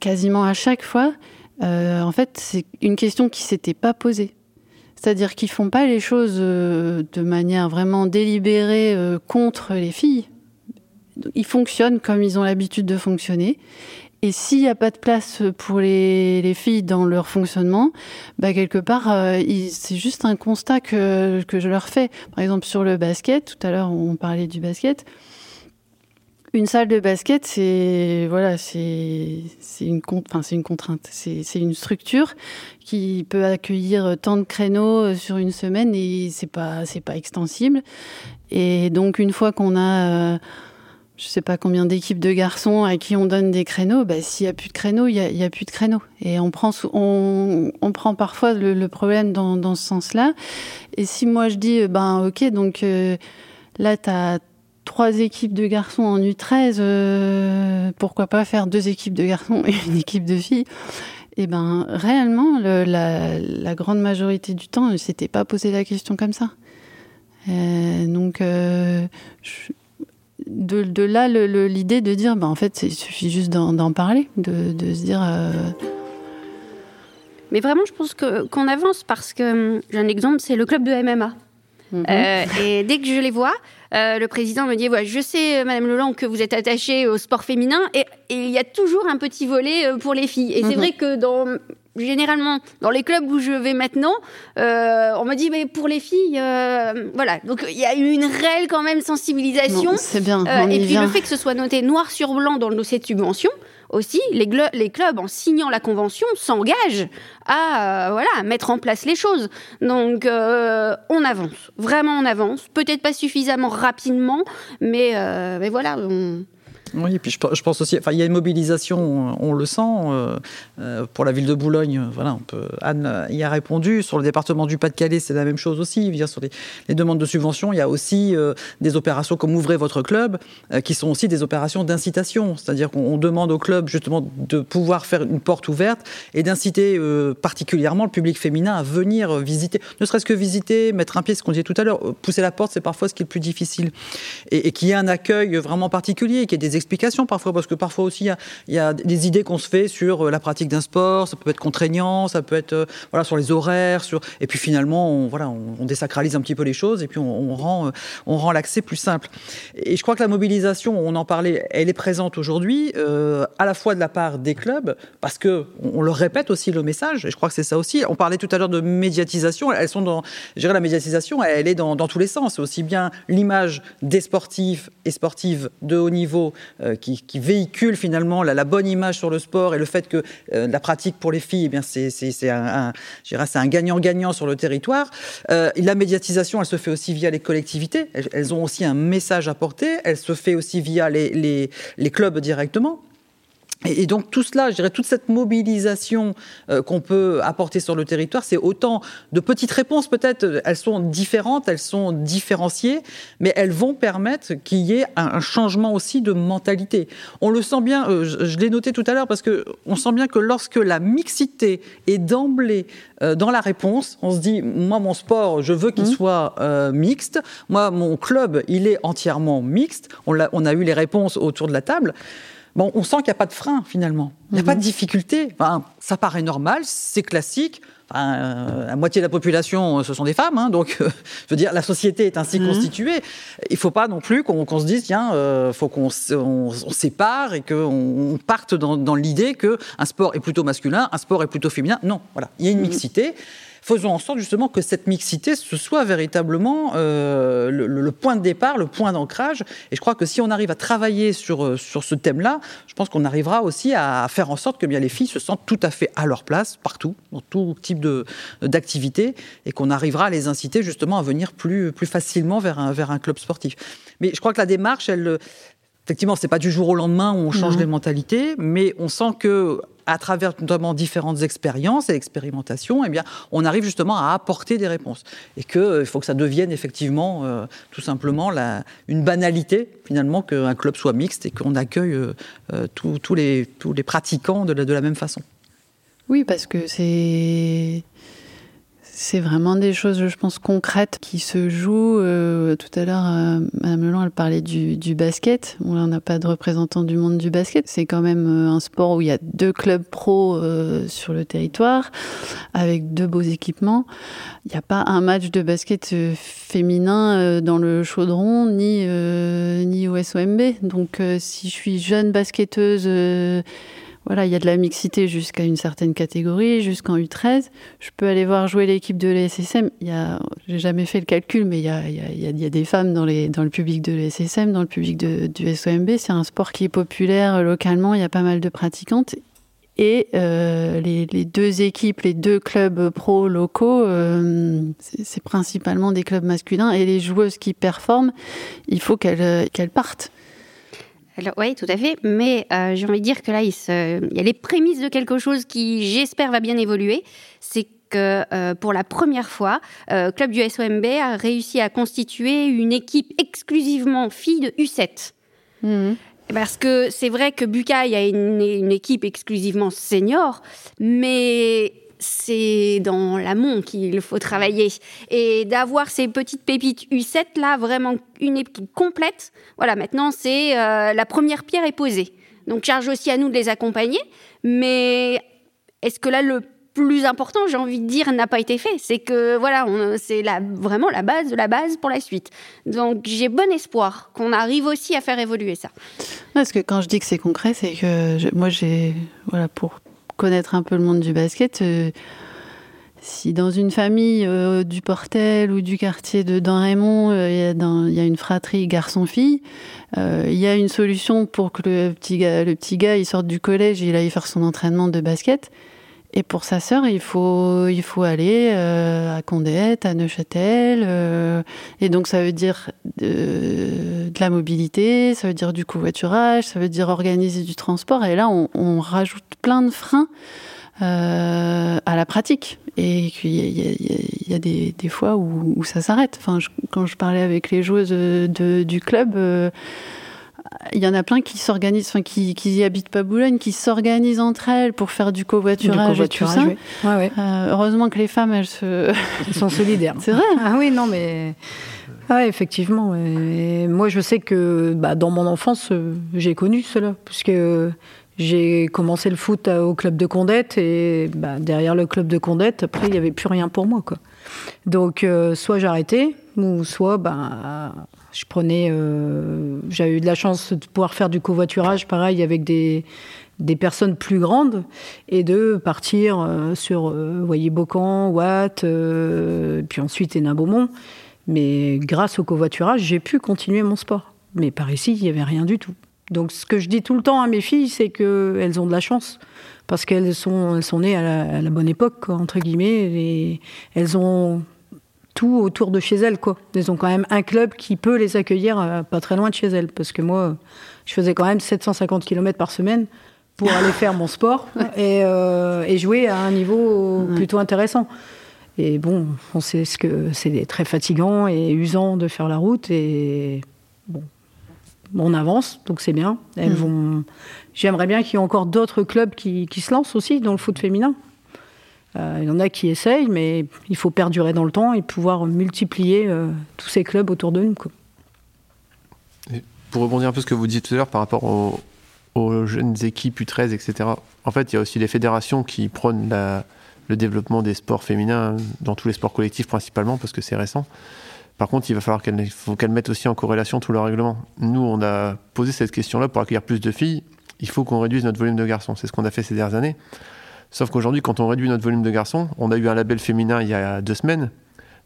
quasiment à chaque fois, euh, en fait, c'est une question qui s'était pas posée. C'est-à-dire qu'ils font pas les choses de manière vraiment délibérée contre les filles. Ils fonctionnent comme ils ont l'habitude de fonctionner. Et s'il n'y a pas de place pour les, filles dans leur fonctionnement, bah quelque part, euh, c'est juste un constat que, que je leur fais. Par exemple, sur le basket, tout à l'heure, on parlait du basket. Une salle de basket, c'est voilà, c'est une, une contrainte, c'est une structure qui peut accueillir tant de créneaux euh, sur une semaine et c'est pas pas extensible. Et donc une fois qu'on a euh, je sais pas combien d'équipes de garçons à qui on donne des créneaux, bah, s'il n'y a plus de créneaux, il n'y a, plus de créneaux. Et on prend, on, prend parfois le, problème dans, ce sens-là. Et si moi je dis, ben ok, donc euh, là, tu as trois équipes de garçons en U13, euh, pourquoi pas faire deux équipes de garçons et une équipe de filles? Eh ben réellement, le, la, la, grande majorité du temps, ne s'était pas posé la question comme ça. Euh, donc, je, de, là l'idée de dire, bah, en fait, il suffit juste d'en parler, de, se dire. Euh, Mais vraiment, je pense qu'on avance parce que j'ai un exemple, c'est le club de MMA. Mhm. Euh, et dès que je les vois, euh, le président me dit voilà, Je sais, Madame Leland, que vous êtes attachée au sport féminin, et, il y a toujours un petit volet pour les filles. Et c'est mhm. vrai que dans généralement, dans les clubs où je vais maintenant, euh, on m'a dit, mais pour les filles, euh, voilà. Donc, il y a eu une réelle, quand même, sensibilisation. C'est bien. Euh, et puis, le fait que ce soit noté noir sur blanc dans le dossier de subvention, aussi, les, les clubs, en signant la convention, s'engagent à, voilà, mettre en place les choses. Donc, on avance. Vraiment, on avance. Peut-être pas suffisamment rapidement, mais, mais voilà, on, oui, et puis je, pense aussi, enfin, il y a une mobilisation, on le sent, euh, euh, pour la ville de Boulogne. Voilà, on peut, Anne y a répondu. Sur le département du Pas-de-Calais, c'est la même chose aussi. Dire, sur les, demandes de subventions, il y a aussi euh, des opérations comme Ouvrez votre club, qui sont aussi des opérations d'incitation. C'est-à-dire qu'on demande au club justement de pouvoir faire une porte ouverte et d'inciter particulièrement le public féminin à venir visiter, ne serait-ce que visiter, mettre un pied, ce qu'on disait tout à l'heure, pousser la porte, c'est parfois ce qui est le plus difficile. Et, et qu'il y ait un accueil vraiment particulier, qu'il y ait des parfois, parce que parfois aussi il y, a, des idées qu'on se fait sur euh, la pratique d'un sport, ça peut être contraignant, ça peut être euh, voilà sur les horaires, et puis finalement on, voilà on, désacralise un petit peu les choses et puis on, rend euh, on rend l'accès plus simple. Et je crois que la mobilisation, on en parlait, elle est présente aujourd'hui à la fois de la part des clubs parce que on, le répète aussi le message. Et je crois que c'est ça aussi. On parlait tout à l'heure de médiatisation. Elles sont dans, je dirais la médiatisation, elle est dans, dans tous les sens. Aussi bien l'image des sportifs et sportives de haut niveau qui, qui, véhicule finalement la, bonne image sur le sport et le fait que euh, la pratique pour les filles, eh bien c'est un, un gagnant-gagnant sur le territoire. Euh, la médiatisation, elle se fait aussi via les collectivités. Elles, ont aussi un message à porter. Elle se fait aussi via les clubs directement. Et, donc tout cela, je dirais, toute cette mobilisation euh, qu'on peut apporter sur le territoire, c'est autant de petites réponses peut-être, elles sont différentes, elles sont différenciées, mais elles vont permettre qu'il y ait un, changement aussi de mentalité. On le sent bien, euh, je, l'ai noté tout à l'heure, parce que on sent bien que lorsque la mixité est d'emblée euh, dans la réponse, on se dit, moi mon sport, je veux qu'il mmh. soit mixte, moi mon club, il est entièrement mixte, on a, on a eu les réponses autour de la table bon, on sent qu'il n'y a pas de frein finalement. Il n'y a pas de mhm. difficulté. ça paraît normal, c'est classique. Euh, la moitié de la population, euh, ce sont des femmes, hein, donc euh, je veux dire, la société est ainsi mhm. constituée. Il ne faut pas non plus qu'on se dise, tiens, il faut qu'on on, sépare et qu'on parte dans, dans l'idée qu'un sport est plutôt masculin, un sport est plutôt féminin. Non, voilà, il y a une mhm. mixité faisons en sorte justement que cette mixité, ce soit véritablement euh, le, point de départ, le point d'ancrage. Et je crois que si on arrive à travailler sur, euh, sur ce thème-là, je pense qu'on arrivera aussi à faire en sorte que bien les filles se sentent tout à fait à leur place, partout, dans tout type d'activité, et qu'on arrivera à les inciter justement à venir plus, plus facilement vers un, vers un club sportif. Mais je crois que la démarche, elle, Effectivement, c'est pas du jour au lendemain où on change les mentalités, mais on sent que à travers notamment différentes expériences et expérimentations, eh bien, on arrive justement à apporter des réponses. Et qu'il euh, faut que ça devienne effectivement euh, tout simplement la, une banalité, finalement, qu'un club soit mixte et qu'on accueille euh, tous, les, tous les pratiquants de la, de la même façon. Oui, parce que c'est c'est vraiment des choses, je pense, concrètes qui se jouent. Euh, tout à l'heure, euh, Mme Leland, elle parlait du, basket. on n'a pas de représentant du monde du basket. C'est quand même euh, un sport où il y a deux clubs pro sur le territoire, avec deux beaux équipements. Il n'y a pas un match de basket féminin dans le chaudron, ni, ni au SOMB. Donc, si je suis jeune basketteuse voilà, il y a de la mixité jusqu'à une certaine catégorie, jusqu'en U13. Je peux aller voir jouer l'équipe de l'ESSM. Il y a, j'ai jamais fait le calcul, mais il y a, des femmes dans, le public de l'ESSM, dans le public du SOMB. C'est un sport qui est populaire localement. Il y a pas mal de pratiquantes. Et euh, les, deux équipes, les deux clubs pro locaux, euh, c'est principalement des clubs masculins. Et les joueuses qui performent, il faut qu'elles partent oui, tout à fait. Mais euh, j'ai envie de dire que là, il, y a les prémices de quelque chose qui, j'espère, va bien évoluer. C'est que euh, pour la première fois, euh, Club du SOMB a réussi à constituer une équipe exclusivement filles de U7. Mhm. Parce que c'est vrai que Bucaille a une, une équipe exclusivement senior, mais c'est dans l'amont qu'il faut travailler. Et d'avoir ces petites pépites U7 là, vraiment une équipe complète. Voilà, maintenant c'est euh, la première pierre est posée. Donc charge aussi à nous de les accompagner. Mais est-ce que là le plus important, j'ai envie de dire, n'a pas été fait? C'est que voilà, c'est vraiment la base de la base pour la suite. Donc j'ai bon espoir qu'on arrive aussi à faire évoluer ça. Parce que quand je dis que c'est concret, c'est que moi j'ai voilà pour connaître un peu le monde du basket, euh, si dans une famille euh, du Portel ou du quartier de Dan Raymond, euh, il y, a une fratrie garçon-fille, il y a une solution pour que le petit gars, il sorte du collège et il aille faire son entraînement de basket. Et pour sa sœur, il faut, il faut aller à Condette, à Neuchâtel. et donc, ça veut dire de, la mobilité, ça veut dire du covoiturage, ça veut dire organiser du transport. Et là, on, rajoute plein de freins euh, à la pratique. Et qu'il y, y, a des, fois où, ça s'arrête. Enfin, quand je parlais avec les joueuses du club, euh, il y en a plein qui s'organisent, enfin qui, qui y habitent pas Boulogne, qui s'organisent entre elles pour faire du covoiturage, et tout ça. Ouais, ouais. Euh, heureusement que les femmes, elles, se... *laughs* elles sont solidaires. C'est vrai. Ah oui, non, mais ah, effectivement. Et moi, je sais que bah, dans mon enfance, j'ai connu cela, puisque j'ai commencé le foot au club de Condette et bah, derrière le club de Condette, après, il n'y avait plus rien pour moi. Quoi. Donc, euh, soit j'arrêtais, ou soit bah, je prenais. Euh, J'avais eu de la chance de pouvoir faire du covoiturage, pareil, avec des, des personnes plus grandes et de partir euh, sur, euh, voyez, Bocan, Watt, euh, puis ensuite Hénin-Beaumont. Mais grâce au covoiturage, j'ai pu continuer mon sport. Mais par ici, il n'y avait rien du tout. Donc ce que je dis tout le temps à mes filles, c'est qu'elles ont de la chance parce qu'elles sont, elles sont nées à la, bonne époque, entre guillemets, et elles ont tout autour de chez elles. Quoi. Elles ont quand même un club qui peut les accueillir euh, pas très loin de chez elles, parce que moi, je faisais quand même 750 km par semaine pour *laughs* aller faire mon sport et, euh, et, jouer à un niveau plutôt intéressant. Et bon, on sait ce que c'est très fatigant et usant de faire la route, et bon, on avance, donc c'est bien. Elles mm. vont. J'aimerais bien qu'il y ait encore d'autres clubs qui, se lancent aussi dans le foot féminin. Euh, il y en a qui essayent, mais il faut perdurer dans le temps et pouvoir multiplier euh, tous ces clubs autour de nous. pour rebondir un peu ce que vous dites tout à l'heure par rapport aux, jeunes équipes U13, etc. En fait, il y a aussi les fédérations qui prônent le développement des sports féminins dans tous les sports collectifs principalement parce que c'est récent. Par contre, il va falloir qu'elles qu mettent aussi en corrélation tout le règlement. Nous, on a posé cette question-là pour accueillir plus de filles. Il faut qu'on réduise notre volume de garçons. C'est ce qu'on a fait ces dernières années. Sauf qu'aujourd'hui, quand on réduit notre volume de garçons, on a eu un label féminin il y a deux semaines.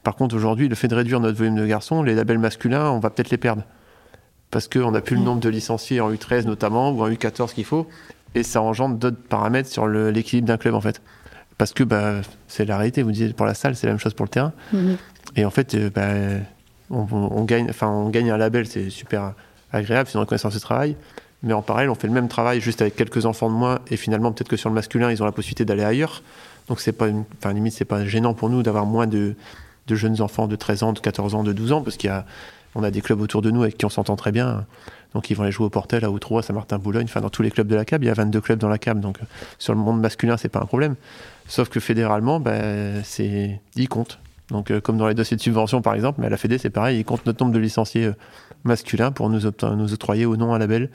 Par contre, aujourd'hui, le fait de réduire notre volume de garçons, les labels masculins, on va peut-être les perdre. Parce qu'on n'a plus le nombre de licenciés en U13 notamment, ou en U14 qu'il faut. Et ça engendre d'autres paramètres sur l'équilibre d'un club, en fait. Parce que bah, c'est la réalité, vous disiez, pour la salle, c'est la même chose pour le terrain. Mhm. Et en fait, euh, bah, on, gagne, on gagne un label, c'est super agréable, c'est une reconnaissance de travail. Mais en parallèle, on fait le même travail juste avec quelques enfants de moins. Et finalement, peut-être que sur le masculin, ils ont la possibilité d'aller ailleurs. Donc, c'est pas, une, limite, c'est pas gênant pour nous d'avoir moins de, jeunes enfants de 13 ans, de 14 ans, de 12 ans, parce qu'il y a, on a des clubs autour de nous avec qui on s'entend très bien. Donc ils vont aller jouer au Portel, à Outroux, à Saint-Martin-Boulogne, enfin dans tous les clubs de la CAB. Il y a 22 clubs dans la CAB, donc sur le monde masculin, c'est pas un problème. Sauf que fédéralement, ben, c'est, ils comptent. Donc comme dans les dossiers de subvention par exemple, mais à la Fédé c'est pareil, ils comptent notre nombre de licenciés masculins pour nous, nous octroyer ou non un label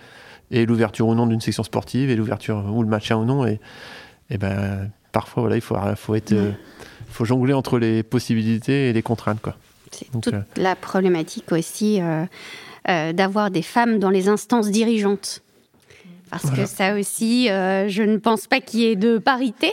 et l'ouverture ou non d'une section sportive et l'ouverture ou le maintien ou non. Et, et ben parfois voilà, il faut, faut être, faut jongler entre les possibilités et les contraintes quoi. C'est toute euh, la problématique aussi euh, euh, d'avoir des femmes dans les instances dirigeantes. Parce que ça aussi, je ne pense pas qu'il y ait de parité.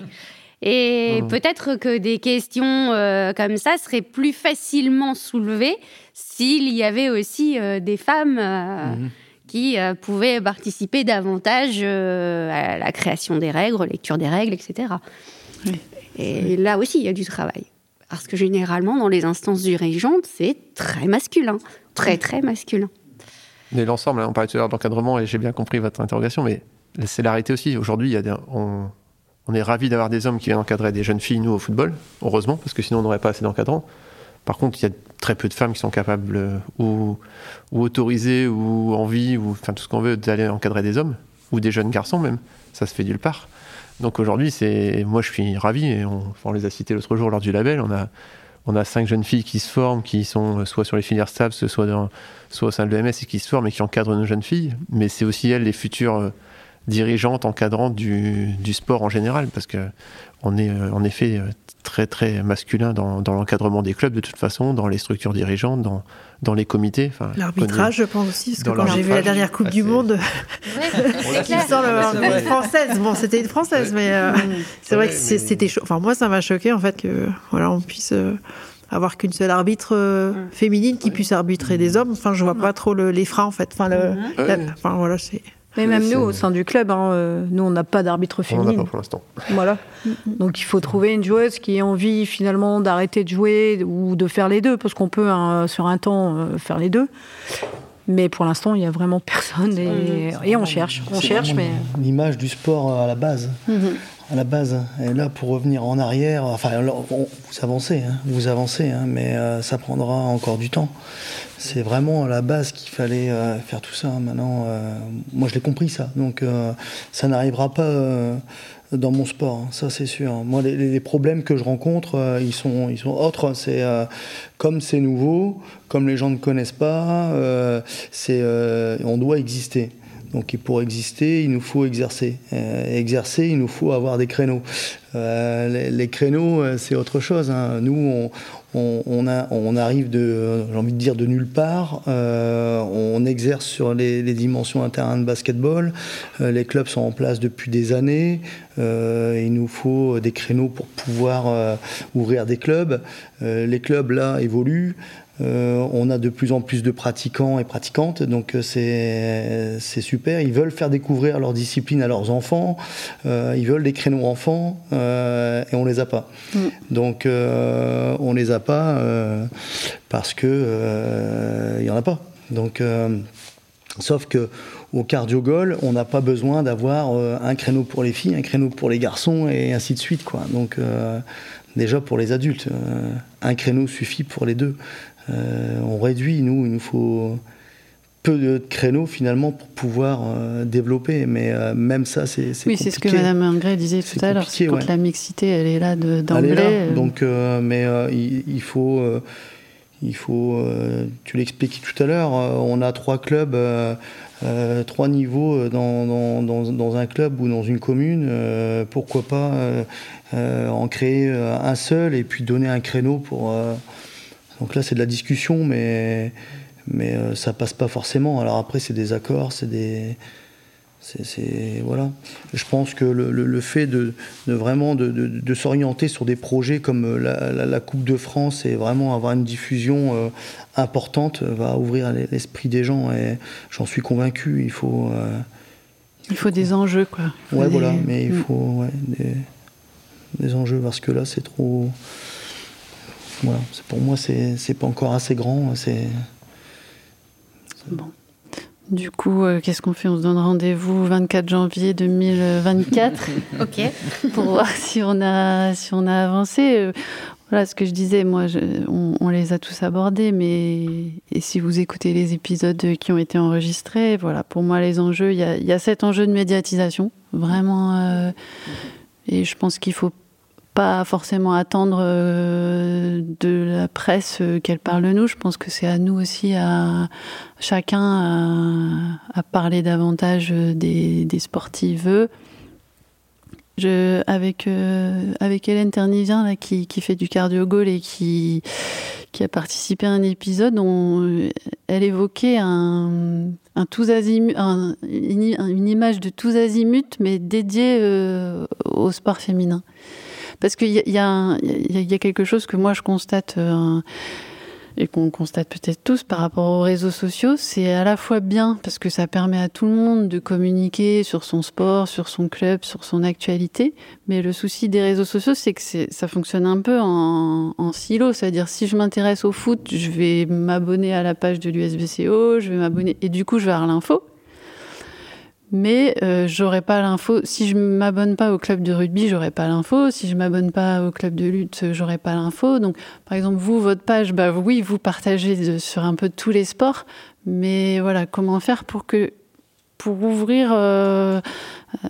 Et peut-être que des questions comme ça seraient plus facilement soulevées s'il y avait aussi des femmes mhm. Qui pouvaient participer davantage à la création des règles, lecture des règles, etc. Et là aussi, il y a du travail. Parce que généralement, dans les instances dirigeantes, c'est très masculin. Très, très masculin. Mais l'ensemble, hein, on parlait tout à l'heure d'encadrement et j'ai bien compris votre interrogation, mais c'est la réalité aussi. Aujourd'hui, on, est ravis d'avoir des hommes qui viennent encadrer des jeunes filles, nous, au football, heureusement, parce que sinon, on n'aurait pas assez d'encadrants. Par contre, il y a très peu de femmes qui sont capables euh, ou, autorisées ou envie, ou enfin tout ce qu'on veut, d'aller encadrer des hommes, ou des jeunes garçons même. Ça se fait nulle part. Donc aujourd'hui, c'est moi je suis ravi et on, les a cités l'autre jour lors du label. On a on a cinq jeunes filles qui se forment, qui sont soit sur les filières STAPS, soit dans, soit au sein de l'EMS et qui se forment et qui encadrent nos jeunes filles. Mais c'est aussi elles les futures euh, dirigeantes, encadrantes du, du sport en général, parce que on est euh, en effet euh, très très masculin dans, dans l'encadrement des clubs de toute façon, dans les structures dirigeantes, dans, dans les comités. L'arbitrage, je pense aussi, parce que quand j'ai vu la dernière Coupe du Monde, *laughs* *laughs* qui sort le, française. Bon, c'était une française, mais euh, c'est vrai que c'était chaud. Enfin, moi, ça m'a choqué en fait que voilà, on puisse avoir qu'une seule arbitre féminine qui puisse arbitrer des hommes. Enfin, je vois pas trop les freins en fait. Enfin, le, enfin voilà, c'est. Mais même nous, au sein du club, hein, euh, nous, on n'a pas d'arbitre féminine. On n'a pas pour l'instant. Voilà. Donc il faut trouver une joueuse qui ait envie finalement d'arrêter de jouer ou de faire les deux, parce qu'on peut hein, sur un temps euh, faire les deux. Mais pour l'instant, il n'y a vraiment personne et, et on cherche. On cherche, mais l'image du sport à la base. Mhm à la base. Et là, pour revenir en arrière, enfin, vous avancez, hein, vous avancez, hein, mais euh, ça prendra encore du temps. C'est vraiment à la base qu'il fallait euh, faire tout ça. Maintenant, euh, moi, je l'ai compris ça. Donc, ça n'arrivera pas dans mon sport, hein, ça c'est sûr. Moi, les, problèmes que je rencontre, ils sont, ils sont autres. C'est comme c'est nouveau, comme les gens ne connaissent pas, c'est, on doit exister. Donc pour exister, il nous faut exercer. Euh, exercer, il nous faut avoir des créneaux. Euh, les, créneaux, euh, c'est autre chose. Hein. Nous, on, arrive de, j'ai envie de dire, de nulle part. on exerce sur les, dimensions un terrain de basketball. les clubs sont en place depuis des années. il nous faut des créneaux pour pouvoir ouvrir des clubs. les clubs là évoluent. Euh, on a de plus en plus de pratiquants et pratiquantes, donc euh, c'est super. Ils veulent faire découvrir leur discipline à leurs enfants, euh, ils veulent des créneaux enfants et on les a pas. Mm. Donc on les a pas parce que il y en a pas. Donc sauf que au cardio on n'a pas besoin d'avoir un créneau pour les filles, un créneau pour les garçons et ainsi de suite. Quoi. Donc, déjà pour les adultes, un créneau suffit pour les deux. Euh, on réduit, nous, il nous faut peu de créneaux finalement pour pouvoir euh, développer. Mais euh, même ça, c'est Oui, c'est ce que Mme Ingré disait tout à l'heure. Quand la mixité, elle est là d'emblée. Donc, mais il, faut, il faut. tu l'expliquais tout à l'heure. on a trois clubs. trois niveaux dans, dans, dans, un club ou dans une commune, pourquoi pas en créer un seul et puis donner un créneau pour, donc là, c'est de la discussion, mais, mais euh, ça passe pas forcément. Alors après, c'est des accords, c'est des. C'est, voilà. Je pense que le, fait de, vraiment de, s'orienter sur des projets comme la, Coupe de France et vraiment avoir une diffusion euh, importante va ouvrir l'esprit des gens et j'en suis convaincu. Il faut. Euh, il faut des enjeux, quoi. Ouais, voilà, mais il mm. faut des, des enjeux parce que là, c'est trop. Voilà, pour moi, c'est pas encore assez grand. C'est bon. Du coup, euh, qu'est-ce qu'on fait? On se donne rendez-vous 24 janvier 2024. *laughs* ok. Pour voir si on a, si on a avancé. Euh, voilà ce que je disais, moi, on, les a tous abordés, mais et si vous écoutez les épisodes qui ont été enregistrés, voilà, pour moi, les enjeux, il y a, cet enjeu de médiatisation, vraiment, euh, et je pense qu'il faut pas forcément attendre euh, de la presse euh, qu'elle parle de nous. Je pense que c'est à nous aussi, à chacun, à, parler davantage des, des sportives avec, euh, avec Hélène Ternivien, là, qui, fait du cardio goal et qui, qui a participé à un épisode, où elle évoquait un, un azimut, une, image de tous azimuts, mais dédiée euh, au sport féminin. Parce qu'il y a, y, y a, quelque chose que moi je constate. Euh, et qu'on constate peut-être tous par rapport aux réseaux sociaux, c'est à la fois bien parce que ça permet à tout le monde de communiquer sur son sport, sur son club, sur son actualité. Mais le souci des réseaux sociaux, c'est que ça fonctionne un peu en, en silo. C'est-à-dire, si je m'intéresse au foot, je vais m'abonner à la page de l'USBCO, je vais m'abonner, et du coup, je vais avoir l'info mais euh, j'aurais pas l'info. Si je m'abonne pas au club de rugby, j'aurais pas l'info. Si je m'abonne pas au club de lutte, j'aurais pas l'info. Donc, par exemple, vous, votre page, bah oui, vous partagez sur un peu tous les sports, mais voilà, comment faire pour que pour ouvrir euh,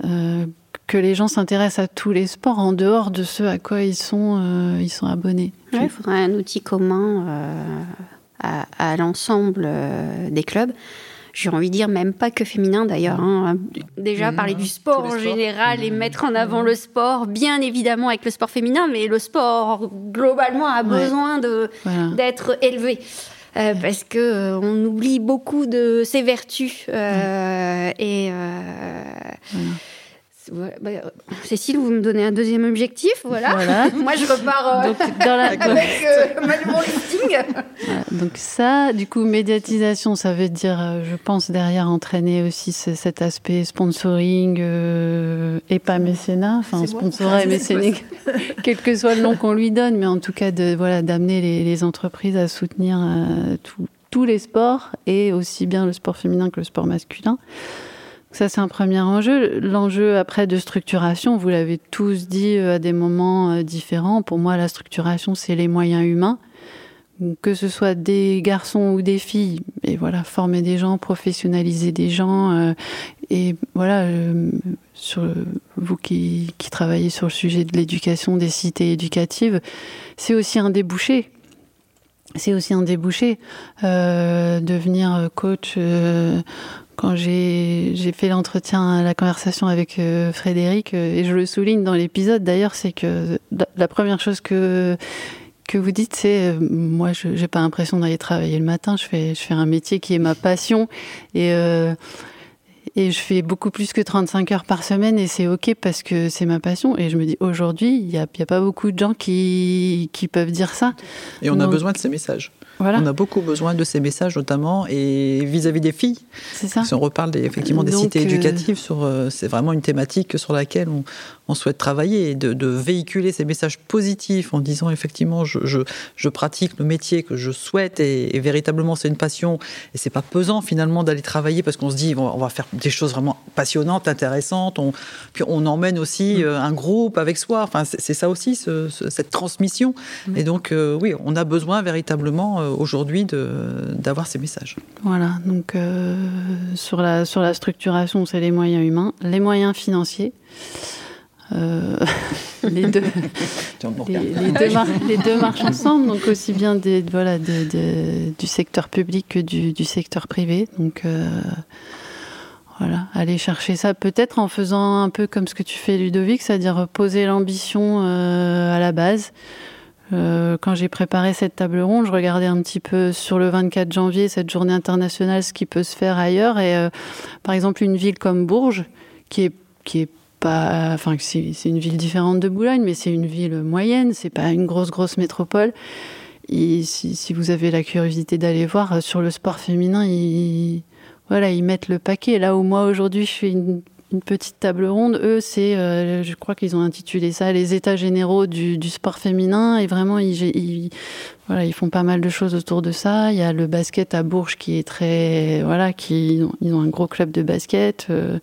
euh, que les gens s'intéressent à tous les sports en dehors de ceux à quoi ils sont ils sont abonnés? il faudrait un outil commun à l'ensemble des clubs j'ai envie de dire même pas que féminin d'ailleurs. Hein. Déjà mmh. parler du sport en général et mmh. mettre en avant le sport, bien évidemment avec le sport féminin, mais le sport globalement a besoin de d'être élevé. Euh, parce que euh, on oublie beaucoup de ses vertus euh, et bah, Cécile, vous me donnez un deuxième objectif, voilà. *laughs* Moi, je repars euh, dans la... avec euh, listing. *laughs* Donc ça, du coup, médiatisation, ça veut dire, euh, je pense, derrière entraîner aussi cet aspect sponsoring et pas mécénat, enfin sponsorat et mécénique, *laughs* quel que soit le nom qu'on lui donne, mais en tout cas de voilà d'amener les, entreprises à soutenir tous les sports et aussi bien le sport féminin que le sport masculin. Ça, c'est un premier enjeu. L'enjeu après de structuration, vous l'avez tous dit euh, à des moments euh, différents. Pour moi, la structuration, c'est les moyens humains. Que ce soit des garçons ou des filles, et voilà, former des gens, professionnaliser des gens, euh, et voilà, vous qui, travaillez sur le sujet de l'éducation, des cités éducatives, c'est aussi un débouché c'est aussi un débouché. Devenir coach, quand j'ai fait l'entretien, la conversation avec euh, Frédéric, euh, et je le souligne dans l'épisode d'ailleurs, c'est que la, première chose que que vous dites, c'est euh, moi, je n'ai pas l'impression d'aller travailler le matin. Je fais, je fais un métier qui est ma passion et et je fais beaucoup plus que 35 heures par semaine et c'est ok parce que c'est ma passion. Et je me dis aujourd'hui, il n'y a, a, pas beaucoup de gens qui, qui peuvent dire ça. Et on a besoin de ces messages. On a beaucoup besoin de ces messages, notamment, et vis-à-vis des filles. C'est ça. Si on reparle effectivement des cités euh, éducatives, sur, euh, c'est vraiment une thématique sur laquelle on, souhaite travailler, et de, véhiculer ces messages positifs en disant effectivement, je, je, pratique le métier que je souhaite, et, véritablement c'est une passion, et c'est pas pesant finalement d'aller travailler parce qu'on se dit, on va faire des choses vraiment passionnantes, intéressantes, on, puis on emmène aussi mm. euh, un groupe avec soi. Enfin, c'est ça aussi, cette transmission. Mm. Et donc, oui, on a besoin véritablement euh, aujourd'hui d'avoir ces messages. Voilà, donc euh, sur, la, sur la structuration, c'est les moyens humains, les moyens financiers. Euh, *laughs* les, deux, les, deux marchent *laughs* ensemble, donc aussi bien des, voilà, du secteur public que du, du secteur privé. Donc voilà, aller chercher ça peut-être en faisant un peu comme ce que tu fais Ludovic, c'est-à-dire poser l'ambition à la base. Euh, quand j'ai préparé cette table ronde, je regardais un petit peu sur le 24 janvier, cette journée internationale, ce qui peut se faire ailleurs. Et euh, par exemple, une ville comme Bourges, qui est, qui est enfin, c'est une ville différente de Boulogne, mais c'est une ville moyenne, c'est pas une grosse, grosse métropole. Si, vous avez la curiosité d'aller voir euh, sur le sport féminin, ils, voilà, ils mettent le paquet. Là où moi aujourd'hui je fais une petite table ronde. Eux, c'est, euh, je crois qu'ils ont intitulé ça les états généraux du, sport féminin. Et vraiment, ils font pas mal de choses autour de ça. Il y a le basket à Bourges qui est très, voilà, qui ils ont un gros club de basket. Euh,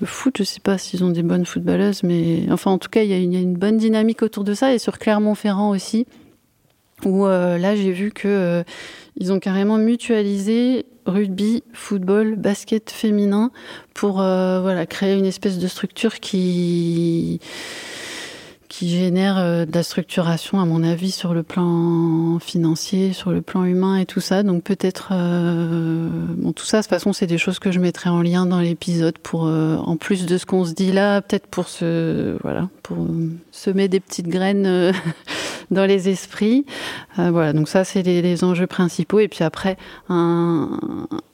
le foot, je sais pas s'ils ont des bonnes footballeuses, mais enfin, en tout cas, il y, a une bonne dynamique autour de ça. Et sur Clermont-Ferrand aussi, où là, j'ai vu que ils ont carrément mutualisé rugby, football, basket féminin pour voilà créer une espèce de structure qui qui génère euh, de la structuration, à mon avis, sur le plan financier, sur le plan humain et tout ça. Donc peut-être, euh, bon, tout ça, de toute façon, c'est des choses que je mettrai en lien dans l'épisode pour, euh, en plus de ce qu'on se dit là, peut-être pour se, voilà, pour semer des petites graines *laughs* dans les esprits. voilà, donc ça, c'est les, enjeux principaux. Et puis après, un,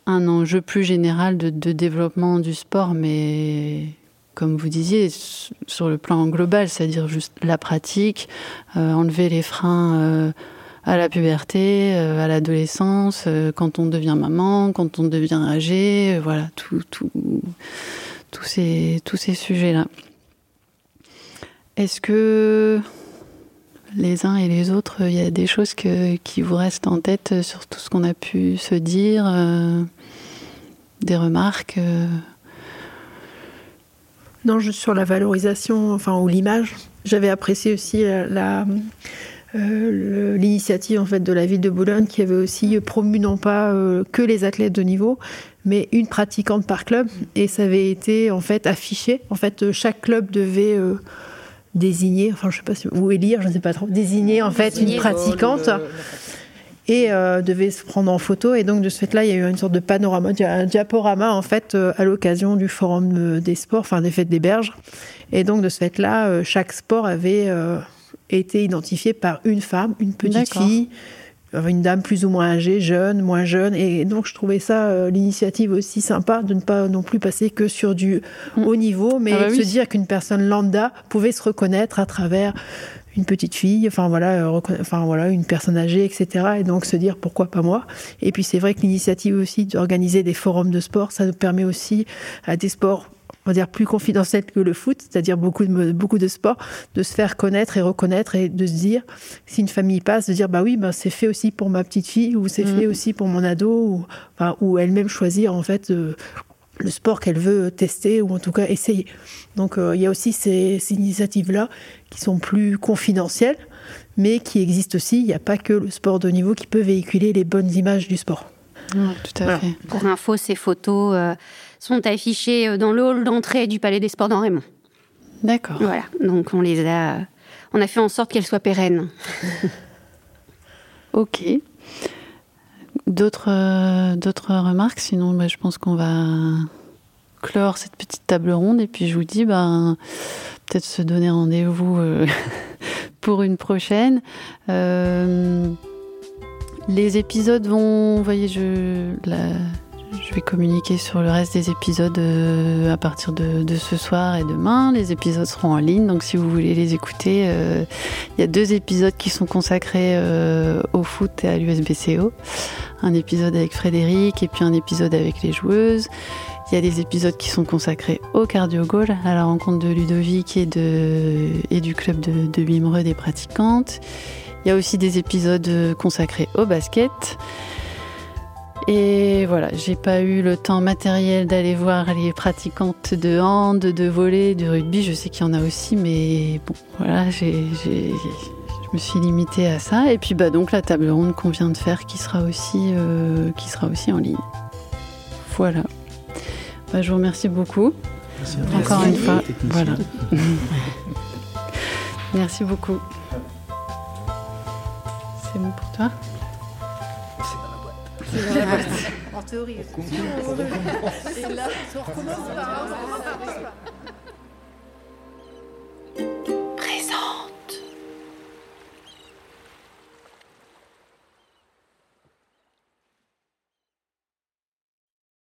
enjeu plus général de, de développement du sport, mais comme vous disiez, sur le plan global, c'est-à-dire juste la pratique, euh, enlever les freins euh, à la puberté, euh, à l'adolescence, quand on devient maman, quand on devient âgé, voilà, ces, tous ces sujets-là. Est-ce que les uns et les autres, il y a des choses qui vous restent en tête sur tout ce qu'on a pu se dire, des remarques non, juste sur la valorisation, enfin, ou l'image. J'avais apprécié aussi euh, la, euh, l'initiative en fait de la ville de Boulogne qui avait aussi promu non pas euh, que les athlètes de niveau, mais une pratiquante par club. Et ça avait été en fait affiché. En fait, chaque club devait désigner, enfin, je sais pas si ou élire, je ne sais pas trop, désigner en fait une pratiquante et euh, devait se prendre en photo. Et donc, de ce fait-là, il y a eu une sorte de panorama, un diaporama, en fait, euh, à l'occasion du Forum euh, des sports, enfin, des fêtes des berges. Et donc, de ce fait-là, chaque sport avait été identifié par une femme, une petite fille, une dame plus ou moins âgée, jeune, moins jeune. Et donc, je trouvais ça, l'initiative aussi sympa, de ne pas non plus passer que sur du mm. haut niveau, mais ah bah se dire qu'une personne lambda pouvait se reconnaître à travers une petite fille, enfin voilà, euh, enfin voilà, une personne âgée, etc. Et donc se dire pourquoi pas moi. Et puis c'est vrai que l'initiative aussi d'organiser des forums de sport, ça nous permet aussi à des sports on va dire plus confidentiels que le foot, c'est-à-dire beaucoup de, beaucoup de sports, de se faire connaître et reconnaître et de se dire, si une famille passe, de dire bah oui, bah, c'est fait aussi pour ma petite fille ou c'est mmh. fait aussi pour mon ado ou, enfin, ou elle-même choisir en fait euh, le sport qu'elle veut tester ou en tout cas essayer. Donc euh, il y a aussi ces, initiatives-là qui sont plus confidentielles, mais qui existent aussi. Il n'y a pas que le sport de niveau qui peut véhiculer les bonnes images du sport. tout à fait. Pour info, ces photos euh, sont affichées euh, dans le hall d'entrée du Palais des Sports d'En Raymond. D'accord. Voilà, donc on les a, on a fait en sorte qu'elles soient pérennes. *laughs* ok. D'autres, euh, d'autres remarques Sinon, bah, je pense qu'on va clore cette petite table ronde et puis je vous dis, bah, peut-être se donner rendez-vous euh, *laughs* pour une prochaine. Euh, les épisodes vont, vous voyez, je, je vais communiquer sur le reste des épisodes à partir de, ce soir et demain. Les épisodes seront en ligne, donc si vous voulez les écouter, il y a deux épisodes qui sont consacrés au foot et à l'USBCO un épisode avec Frédéric et puis un épisode avec les joueuses. Il y a des épisodes qui sont consacrés au cardio goal, à la rencontre de Ludovic et, du club de, de des pratiquantes. Il y a aussi des épisodes consacrés au basket. Et voilà, j'ai pas eu le temps matériel d'aller voir les pratiquantes de hand, de volley, de rugby. Je sais qu'il y en a aussi, mais bon, voilà, j'ai je me suis limitée à ça. Et puis bah, donc la table ronde qu'on vient de faire qui sera aussi, euh, qui sera aussi en ligne. Voilà. Bah, je vous remercie beaucoup. Encore une fois. Voilà. *laughs* Merci beaucoup. C'est bon pour toi? C'est en théorie. Et là, on recommence par